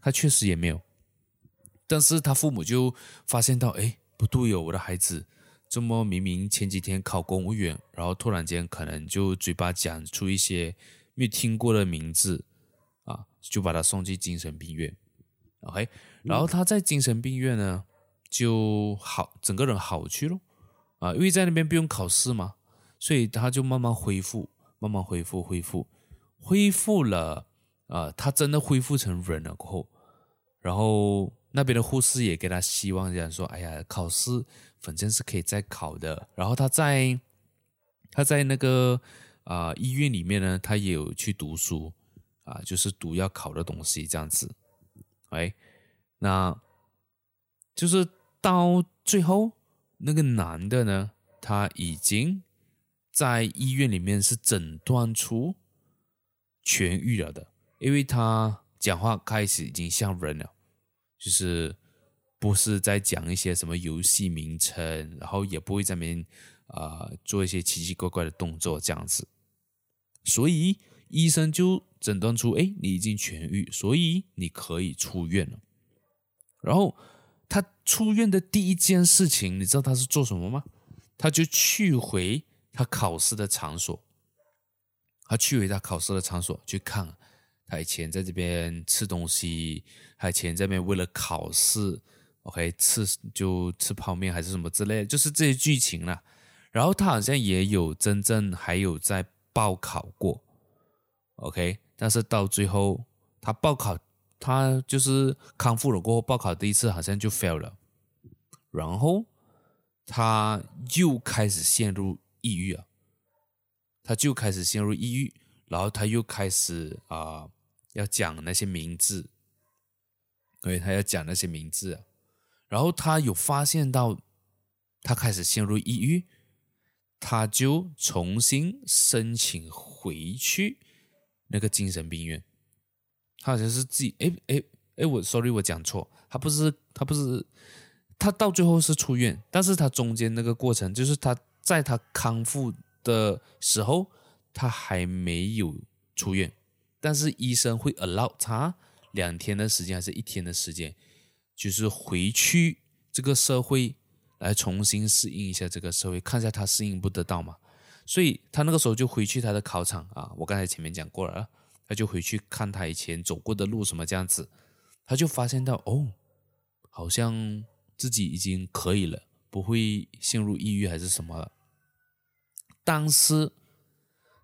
他确实也没有，但是他父母就发现到，哎，不对哦，我的孩子。这么明明前几天考公务员，然后突然间可能就嘴巴讲出一些没有听过的名字啊，就把他送去精神病院。OK，然后他在精神病院呢就好，整个人好去了啊，因为在那边不用考试嘛，所以他就慢慢恢复，慢慢恢复，恢复，恢复了啊，他真的恢复成人了过后，然后那边的护士也给他希望，这样说：“哎呀，考试。”反正是可以再考的，然后他在他在那个啊、医院里面呢，他也有去读书啊、就是读要考的东西这样子，哎，那就是到最后那个男的呢，他已经在医院里面是诊断出痊愈了的，因为他讲话开始已经像人了，就是。不是在讲一些什么游戏名称，然后也不会在那边啊、做一些奇奇怪怪的动作这样子，所以医生就诊断出，哎，你已经痊愈，所以你可以出院了。然后他出院的第一件事情，你知道他是做什么吗？他就去回他考试的场所，他去回他考试的场所去看。他以前在这边吃东西，他以前在这边为了考试，OK 吃就吃泡面还是什么之类的，就是这些剧情啦。然后他好像也有真正还有在报考过，OK，但是到最后他报考，他就是康复了过后报考第一次好像就 fail 了，然后他又开始陷入抑郁啊，他就开始陷入抑郁，然后他又开始啊。要讲那些名字，对，他要讲那些名字，然后他有发现到，他开始陷入抑郁，他就重新申请回去那个精神病院。他好像是自己，哎哎哎，我 sorry，我讲错，他不是他不是，他到最后是出院，但是他中间那个过程，就是他在他康复的时候，他还没有出院。但是医生会 allow 他两天的时间还是一天的时间，就是回去这个社会来重新适应一下这个社会，看一下他适应不得到嘛。所以他那个时候就回去他的考场啊，我刚才前面讲过了，他就回去看他以前走过的路什么这样子，他就发现到哦，好像自己已经可以了，不会陷入抑郁还是什么了。但是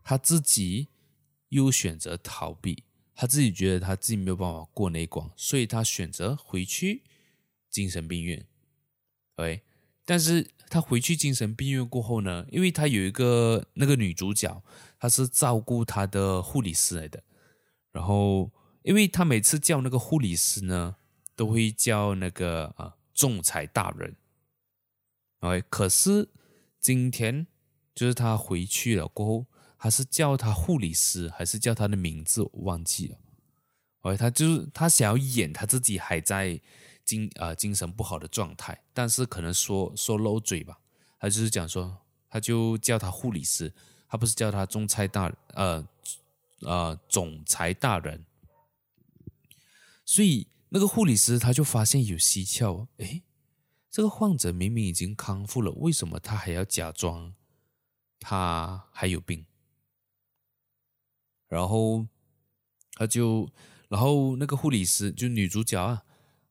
他自己。又选择逃避，他自己觉得他自己没有办法过那一关，所以他选择回去精神病院。对，但是他回去精神病院过后呢，因为他有一个那个女主角，她是照顾他的护理师来的。然后，因为他每次叫那个护理师呢，都会叫那个啊仲裁大人。哎，可是今天就是他回去了过后。还是叫他护理师，还是叫他的名字，我忘记了。哎，他就是他想要演他自己还在精啊、呃、精神不好的状态，但是可能说说漏嘴吧。他就是讲说，他就叫他护理师，他不是叫他总裁大呃呃总裁大人。所以那个护理师他就发现有蹊跷，哎，这个患者明明已经康复了，为什么他还要假装他还有病？然后他就，然后那个护理师就女主角啊，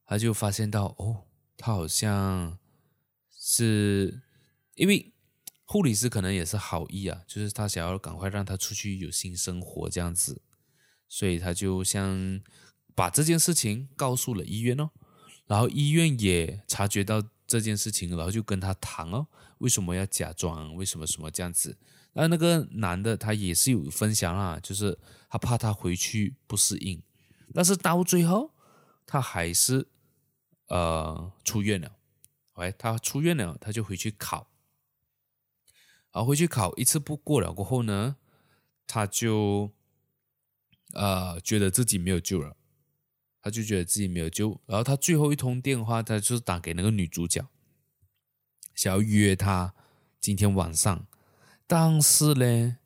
她就发现到哦，他好像是因为护理师可能也是好意啊，就是他想要赶快让他出去有新生活这样子，所以他就像把这件事情告诉了医院哦，然后医院也察觉到这件事情，然后就跟他谈哦，为什么要假装，为什么什么这样子。那那个男的他也是有分享啦，就是他怕他回去不适应，但是到最后他还是呃出院了。喂，他出院了，他就回去考，然后回去考一次不过了过后呢，他就呃觉得自己没有救了，他就觉得自己没有救，然后他最后一通电话，他就是打给那个女主角，想要约她今天晚上。但是呢，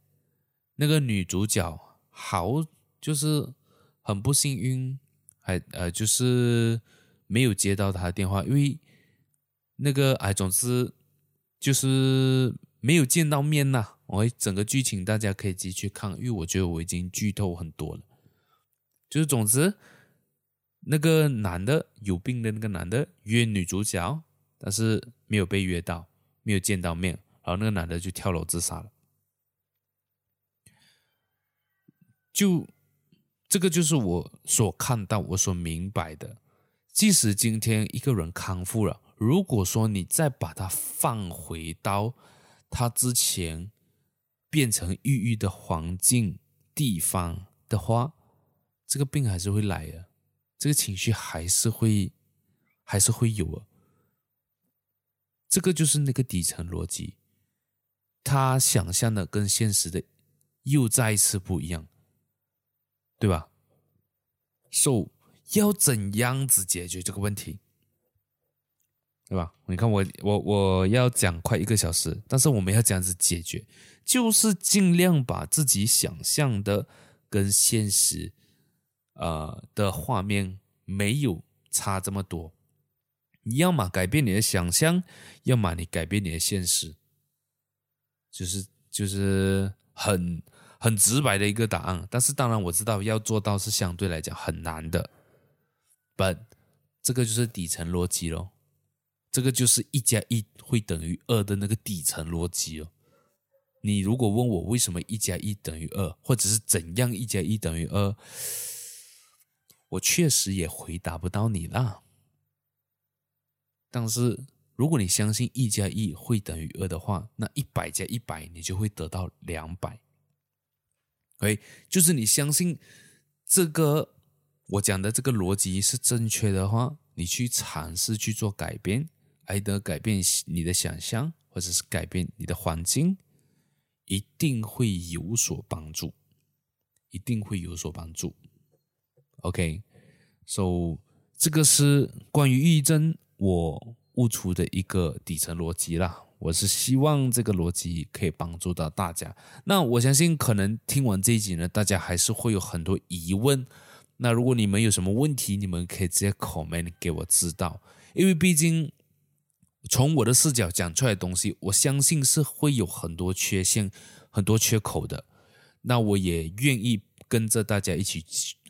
那个女主角好就是很不幸运，还呃就是没有接到他的电话，因为那个哎，总之就是没有见到面呐。我整个剧情大家可以继续看，因为我觉得我已经剧透很多了。就是总之，那个男的有病的那个男的约女主角，但是没有被约到，没有见到面。然后那个男的就跳楼自杀了，就这个就是我所看到、我所明白的。即使今天一个人康复了，如果说你再把他放回到他之前变成抑郁的环境地方的话，这个病还是会来的，这个情绪还是会还是会有啊。这个就是那个底层逻辑。他想象的跟现实的又再一次不一样，对吧？So 要怎样子解决这个问题，对吧？你看我我我要讲快一个小时，但是我们要这样子解决，就是尽量把自己想象的跟现实，呃的画面没有差这么多。你要么改变你的想象，要么你改变你的现实。就是就是很很直白的一个答案。但是当然我知道要做到是相对来讲很难的。But 这个就是底层逻辑咯，这个就是一加一会等于二的那个底层逻辑哦。你如果问我为什么一加一等于二，或者是怎样一加一等于二，我确实也回答不到你啦。但是如果你相信一加一会等于二的话，那一百加一百你就会得到两百。OK，，就是你相信这个我讲的这个逻辑是正确的话，你去尝试去做改变，还得改变你的想象，或者是改变你的环境。一定会有所帮助，一定会有所帮助。OK，so 这个是关于抑郁症我悟出的一个底层逻辑啦。我是希望这个逻辑可以帮助到大家。那我相信可能听完这一集呢，大家还是会有很多疑问。那如果你们有什么问题，你们可以直接 comment 给我知道，因为毕竟。从我的视角讲出来的东西，我相信是会有很多缺陷、很多缺口的。那我也愿意跟着大家一起，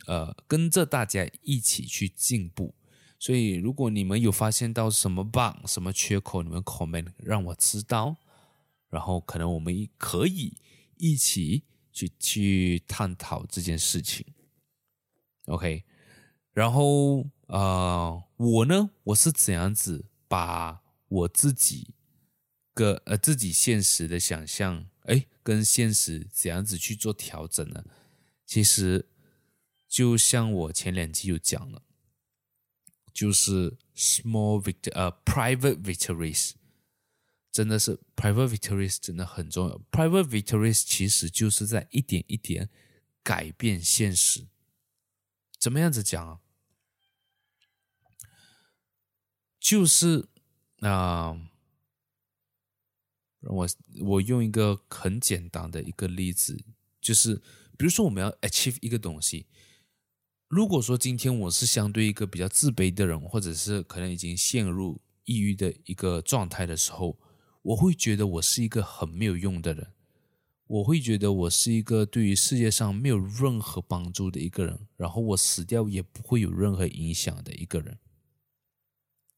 呃，跟着大家一起去进步。所以，如果你们有发现到什么 bug、什么缺口，你们 comment 让我知道，然后可能我们可以一起去去探讨这件事情。OK，然后呃，我呢，我是怎样子把我自己个呃自己现实的想象，哎，跟现实怎样子去做调整呢？其实就像我前两集有讲了，就是 small victor，呃 private victories，真的是 private victories 真的很重要。private victories 其实就是在一点一点改变现实。怎么样子讲啊？就是。那我我用一个很简单的一个例子，就是比如说我们要 achieve 一个东西，如果说今天我是相对一个比较自卑的人，或者是可能已经陷入抑郁的一个状态的时候，我会觉得我是一个很没有用的人，我会觉得我是一个对于世界上没有任何帮助的一个人，然后我死掉也不会有任何影响的一个人。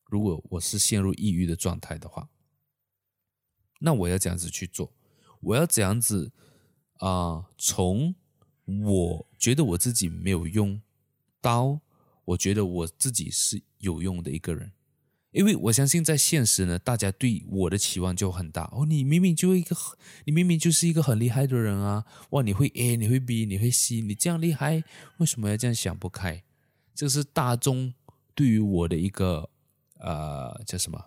如果我是陷入抑郁的状态的话，那我要怎样子去做？我要怎样子啊、从我觉得我自己没有用到我觉得我自己是有用的一个人，因为我相信在现实呢，大家对我的期望就很大哦。你明明就一个，你明明就是一个很厉害的人啊！哇，你会 A，你会 B，你会 C，你这样厉害，为什么要这样想不开？这是大众对于我的一个。呃，叫什么？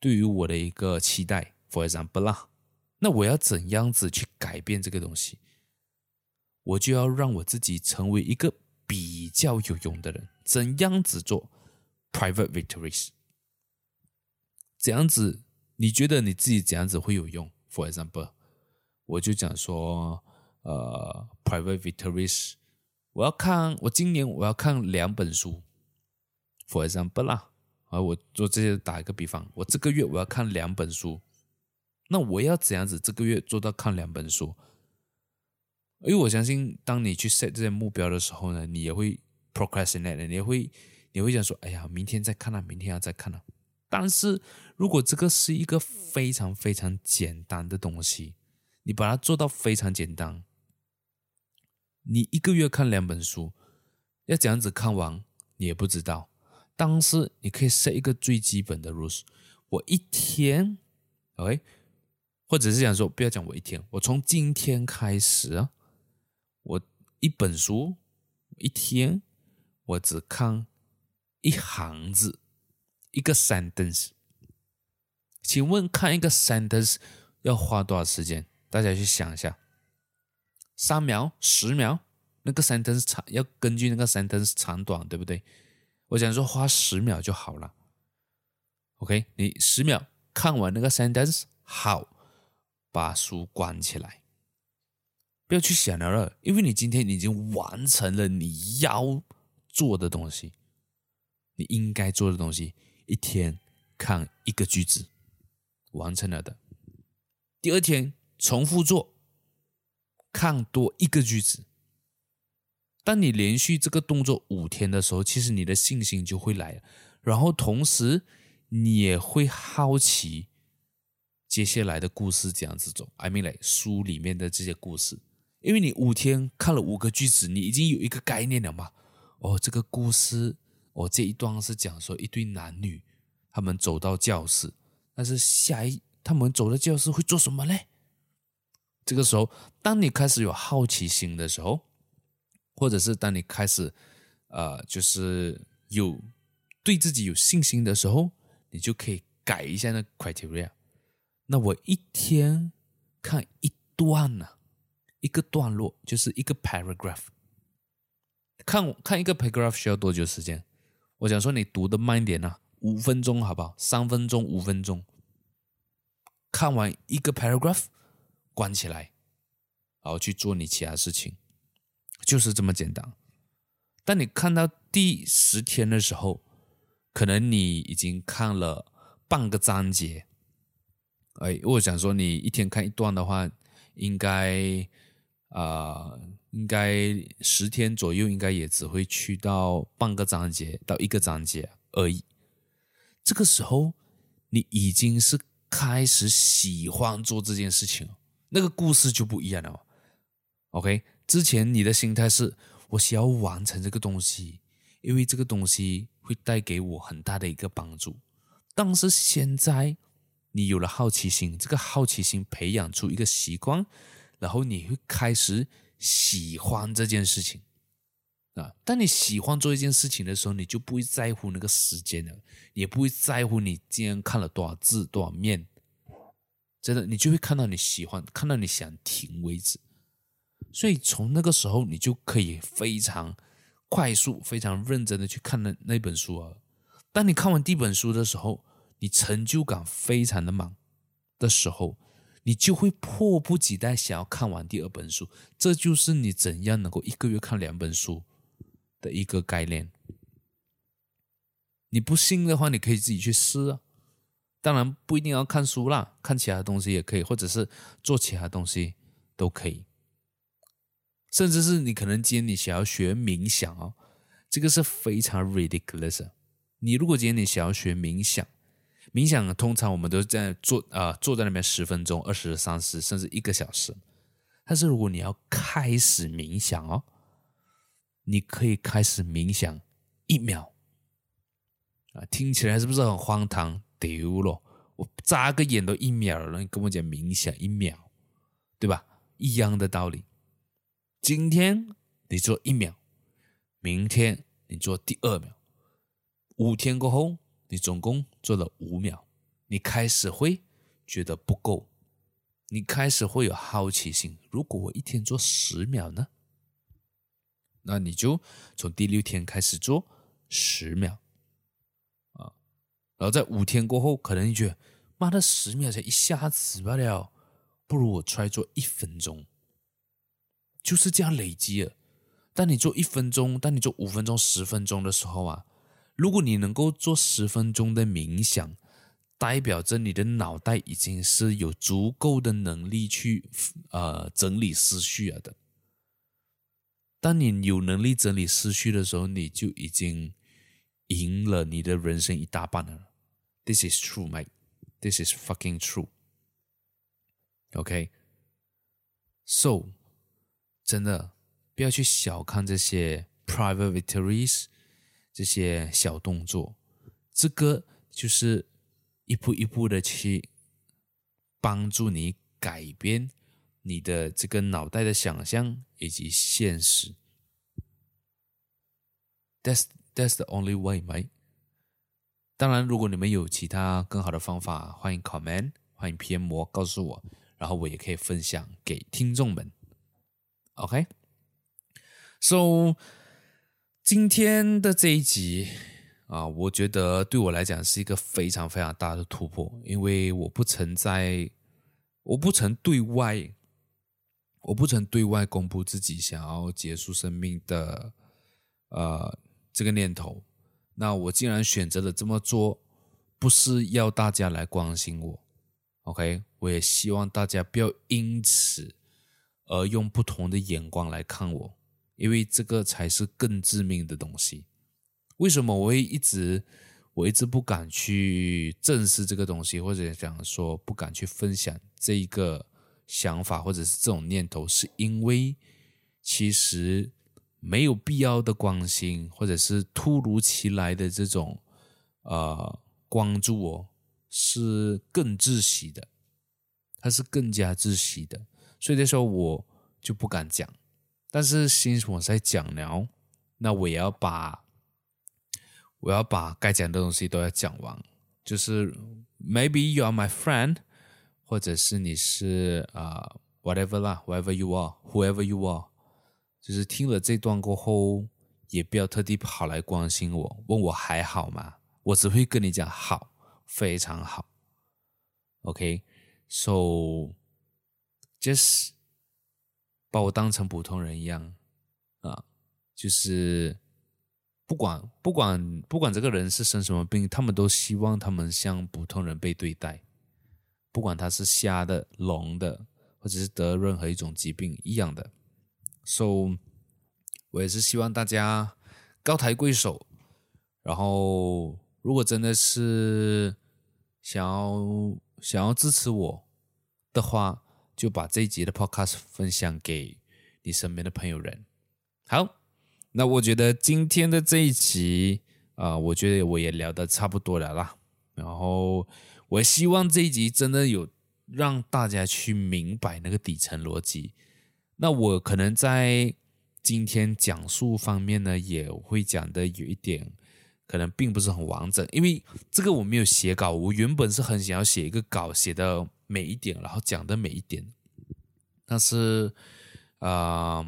对于我的一个期待，for example 啦，那我要怎样子去改变这个东西？我就要让我自己成为一个比较有用的人。怎样子做 private victories？怎样子？你觉得你自己怎样子会有用？for example，我就讲说，呃，private victories，我要看，我今年我要看两本书，for example 啦。而我做这些，打一个比方，我这个月我要看两本书，那我要怎样子这个月做到看两本书？因为我相信，当你去 set 这些目标的时候呢，你也会 procrastinate，你也会你会想说，哎呀，明天再看啊，明天要再看啊。但是如果这个是一个非常非常简单的东西，你把它做到非常简单，你一个月看两本书，要怎样子看完，你也不知道。但是你可以设一个最基本的 rules，我一天，OK，或者是想说，不要讲我一天，我从今天开始啊，我一本书一天我只看一行字，一个 sentence。请问看一个 sentence 要花多少时间？大家去想一下，三秒、十秒，那个 sentence 长要根据那个 sentence 长短，对不对？我想说，花十秒就好了。OK，你十秒看完那个 sentence，好，把书关起来，不要去想了，了因为你今天已经完成了你要做的东西，你应该做的东西，一天看一个句子，完成了的。第二天重复做，看多一个句子。当你连续这个动作五天的时候，其实你的信心就会来了。然后同时，你也会好奇接下来的故事怎样子走。I mean，like, 书里面的这些故事，因为你五天看了五个句子，你已经有一个概念了嘛。哦，这个故事，哦，这一段是讲说一对男女，他们走到教室，但是下一他们走到教室会做什么嘞？这个时候，当你开始有好奇心的时候。或者是当你开始，呃，就是有对自己有信心的时候，你就可以改一下那 criteria。那我一天看一段呢、一个段落就是一个 paragraph。看看一个 paragraph 需要多久时间？我想说你读的慢一点呢、啊，五分钟好不好？三分钟、五分钟，看完一个 paragraph，关起来，然后去做你其他事情。就是这么简单。当你看到第十天的时候，可能你已经看了半个章节。哎，我想说，你一天看一段的话，应该啊、应该十天左右，应该也只会去到半个章节到一个章节而已。这个时候，你已经是开始喜欢做这件事情了，那个故事就不一样了。OK。之前你的心态是，我想要完成这个东西，因为这个东西会带给我很大的一个帮助。但是现在你有了好奇心，这个好奇心培养出一个习惯，然后你会开始喜欢这件事情啊。当你喜欢做一件事情的时候，你就不会在乎那个时间了，也不会在乎你今天看了多少字、多少面。真的，你就会看到你喜欢，看到你想停为止。所以从那个时候，你就可以非常快速、非常认真的去看那那本书啊。当你看完第一本书的时候，你成就感非常的满的时候，你就会迫不及待想要看完第二本书。这就是你怎样能够一个月看两本书的一个概念。你不信的话，你可以自己去试啊。当然不一定要看书啦，看其他东西也可以，或者是做其他东西都可以。甚至是你可能今天你想要学冥想哦，这个是非常 ridiculous。你如果今天你想要学冥想，冥想通常我们都是在坐啊、呃，坐在那边十分钟、二十、三十，甚至一个小时。但是如果你要开始冥想哦，你可以开始冥想一秒啊，听起来是不是很荒唐？丢了，我眨个眼都一秒了，你跟我讲冥想一秒，对吧？一样的道理。今天你做一秒，明天你做第二秒，五天过后你总共做了五秒，你开始会觉得不够，你开始会有好奇心。如果我一天做十秒呢？那你就从第六天开始做十秒，啊，然后在五天过后，可能你觉得妈的十秒才一下子罢了，不如我出来做一分钟。就是这样累积了。当你做一分钟，当你做五分钟、十分钟的时候啊，如果你能够做十分钟的冥想，代表着你的脑袋已经是有足够的能力去呃整理思绪了的。当你有能力整理思绪的时候，你就已经赢了你的人生一大半了。This is true, mate. This is fucking true. OK. So，真的不要去小看这些 private victories，这些小动作，这个就是一步一步的去帮助你改变你的这个脑袋的想象以及现实。That's that's the only way, right? 当然，如果你们有其他更好的方法，欢迎 comment，欢迎 PM 我告诉我，然后我也可以分享给听众们。OK，So、今天的这一集啊，我觉得对我来讲是一个非常非常大的突破，因为我不曾在，我不曾对外，我不曾对外公布自己想要结束生命的呃这个念头。那我竟然选择了这么做，不是要大家来关心我，OK？我也希望大家不要因此。而用不同的眼光来看我，因为这个才是更致命的东西。为什么我会一直我一直不敢去正视这个东西，或者讲说不敢去分享这一个想法，或者是这种念头，是因为其实没有必要的关心，或者是突如其来的这种呃关注我，是更窒息的，它是更加窒息的，所以那时候我就不敢讲。但是新我在讲了，那我也要把。我要把该讲的东西都要讲完，就是 maybe you are my friend，或者是你是啊、whatever 啦，whatever you are，whoever you are，就是听了这段过后，也不要特地跑来关心我，问我还好吗？我只会跟你讲好，非常好。OK，so、just 把我当成普通人一样啊，就是。不管不管不管这个人是生什么病，他们都希望他们像普通人被对待。不管他是瞎的、聋的，或者是得任何一种疾病一样的。So，我也是希望大家高抬贵手。然后，如果真的是想要想要支持我的话，就把这一集的 Podcast 分享给你身边的朋友人。好。那我觉得今天的这一集啊、我觉得我也聊得差不多了啦。然后我希望这一集真的有让大家去明白那个底层逻辑。那我可能在今天讲述方面呢，也会讲的有一点可能并不是很完整，因为这个我没有写稿。我原本是很想要写一个稿，写的美一点，然后讲的美一点。但是啊。呃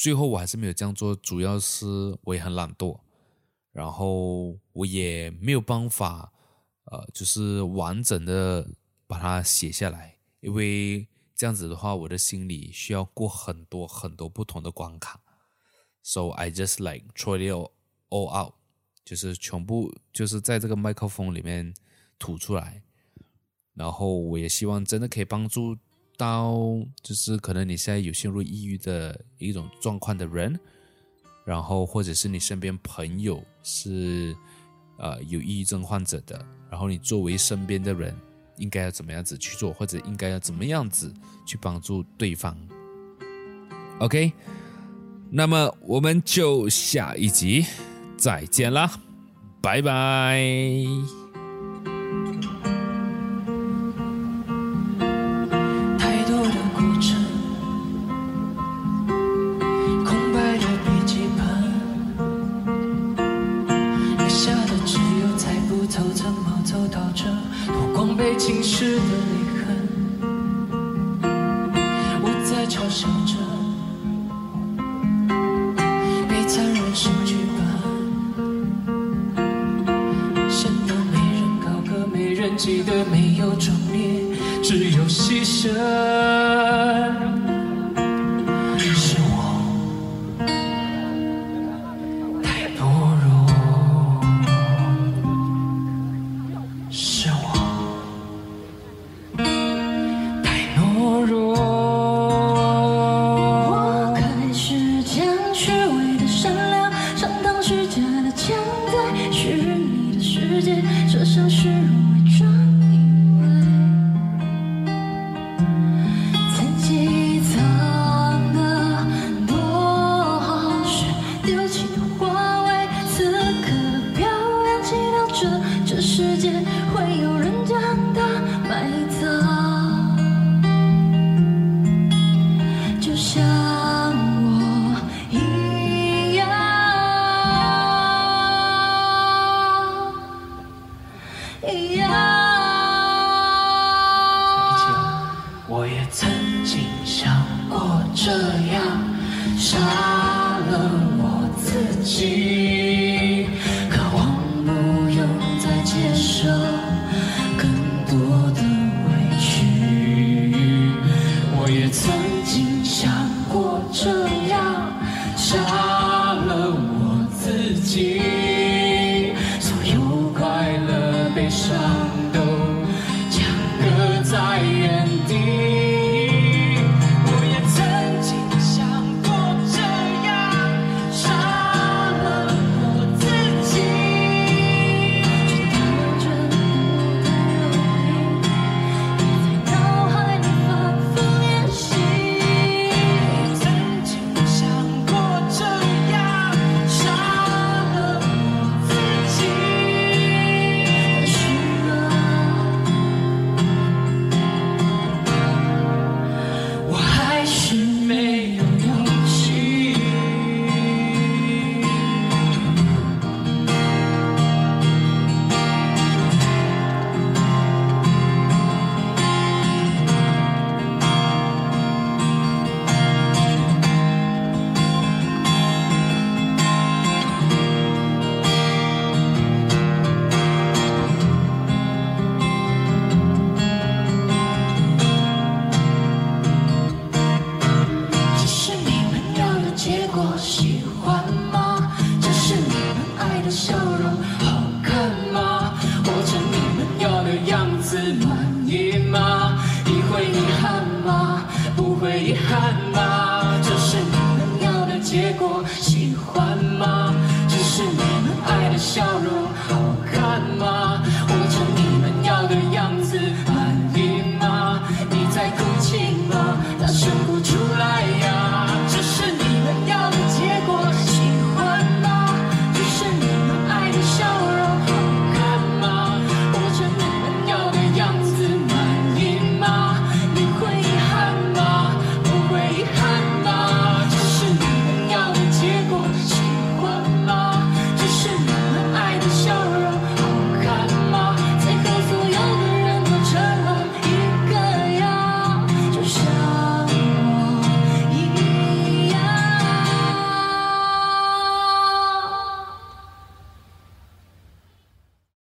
最后我还是没有这样做，主要是我也很懒惰，然后我也没有办法，呃，就是完整的把它写下来，因为这样子的话，我的心里需要过很多很多不同的关卡。So I just like throw it all out，就是全部就是在这个麦克风里面吐出来，然后我也希望真的可以帮助。到就是可能你现在有陷入抑郁的一种状况的人，然后或者是你身边朋友是呃有抑郁症患者的，然后你作为身边的人应该要怎么样子去做，或者应该要怎么样子去帮助对方。OK，那么我们就下一集再见啦，拜拜。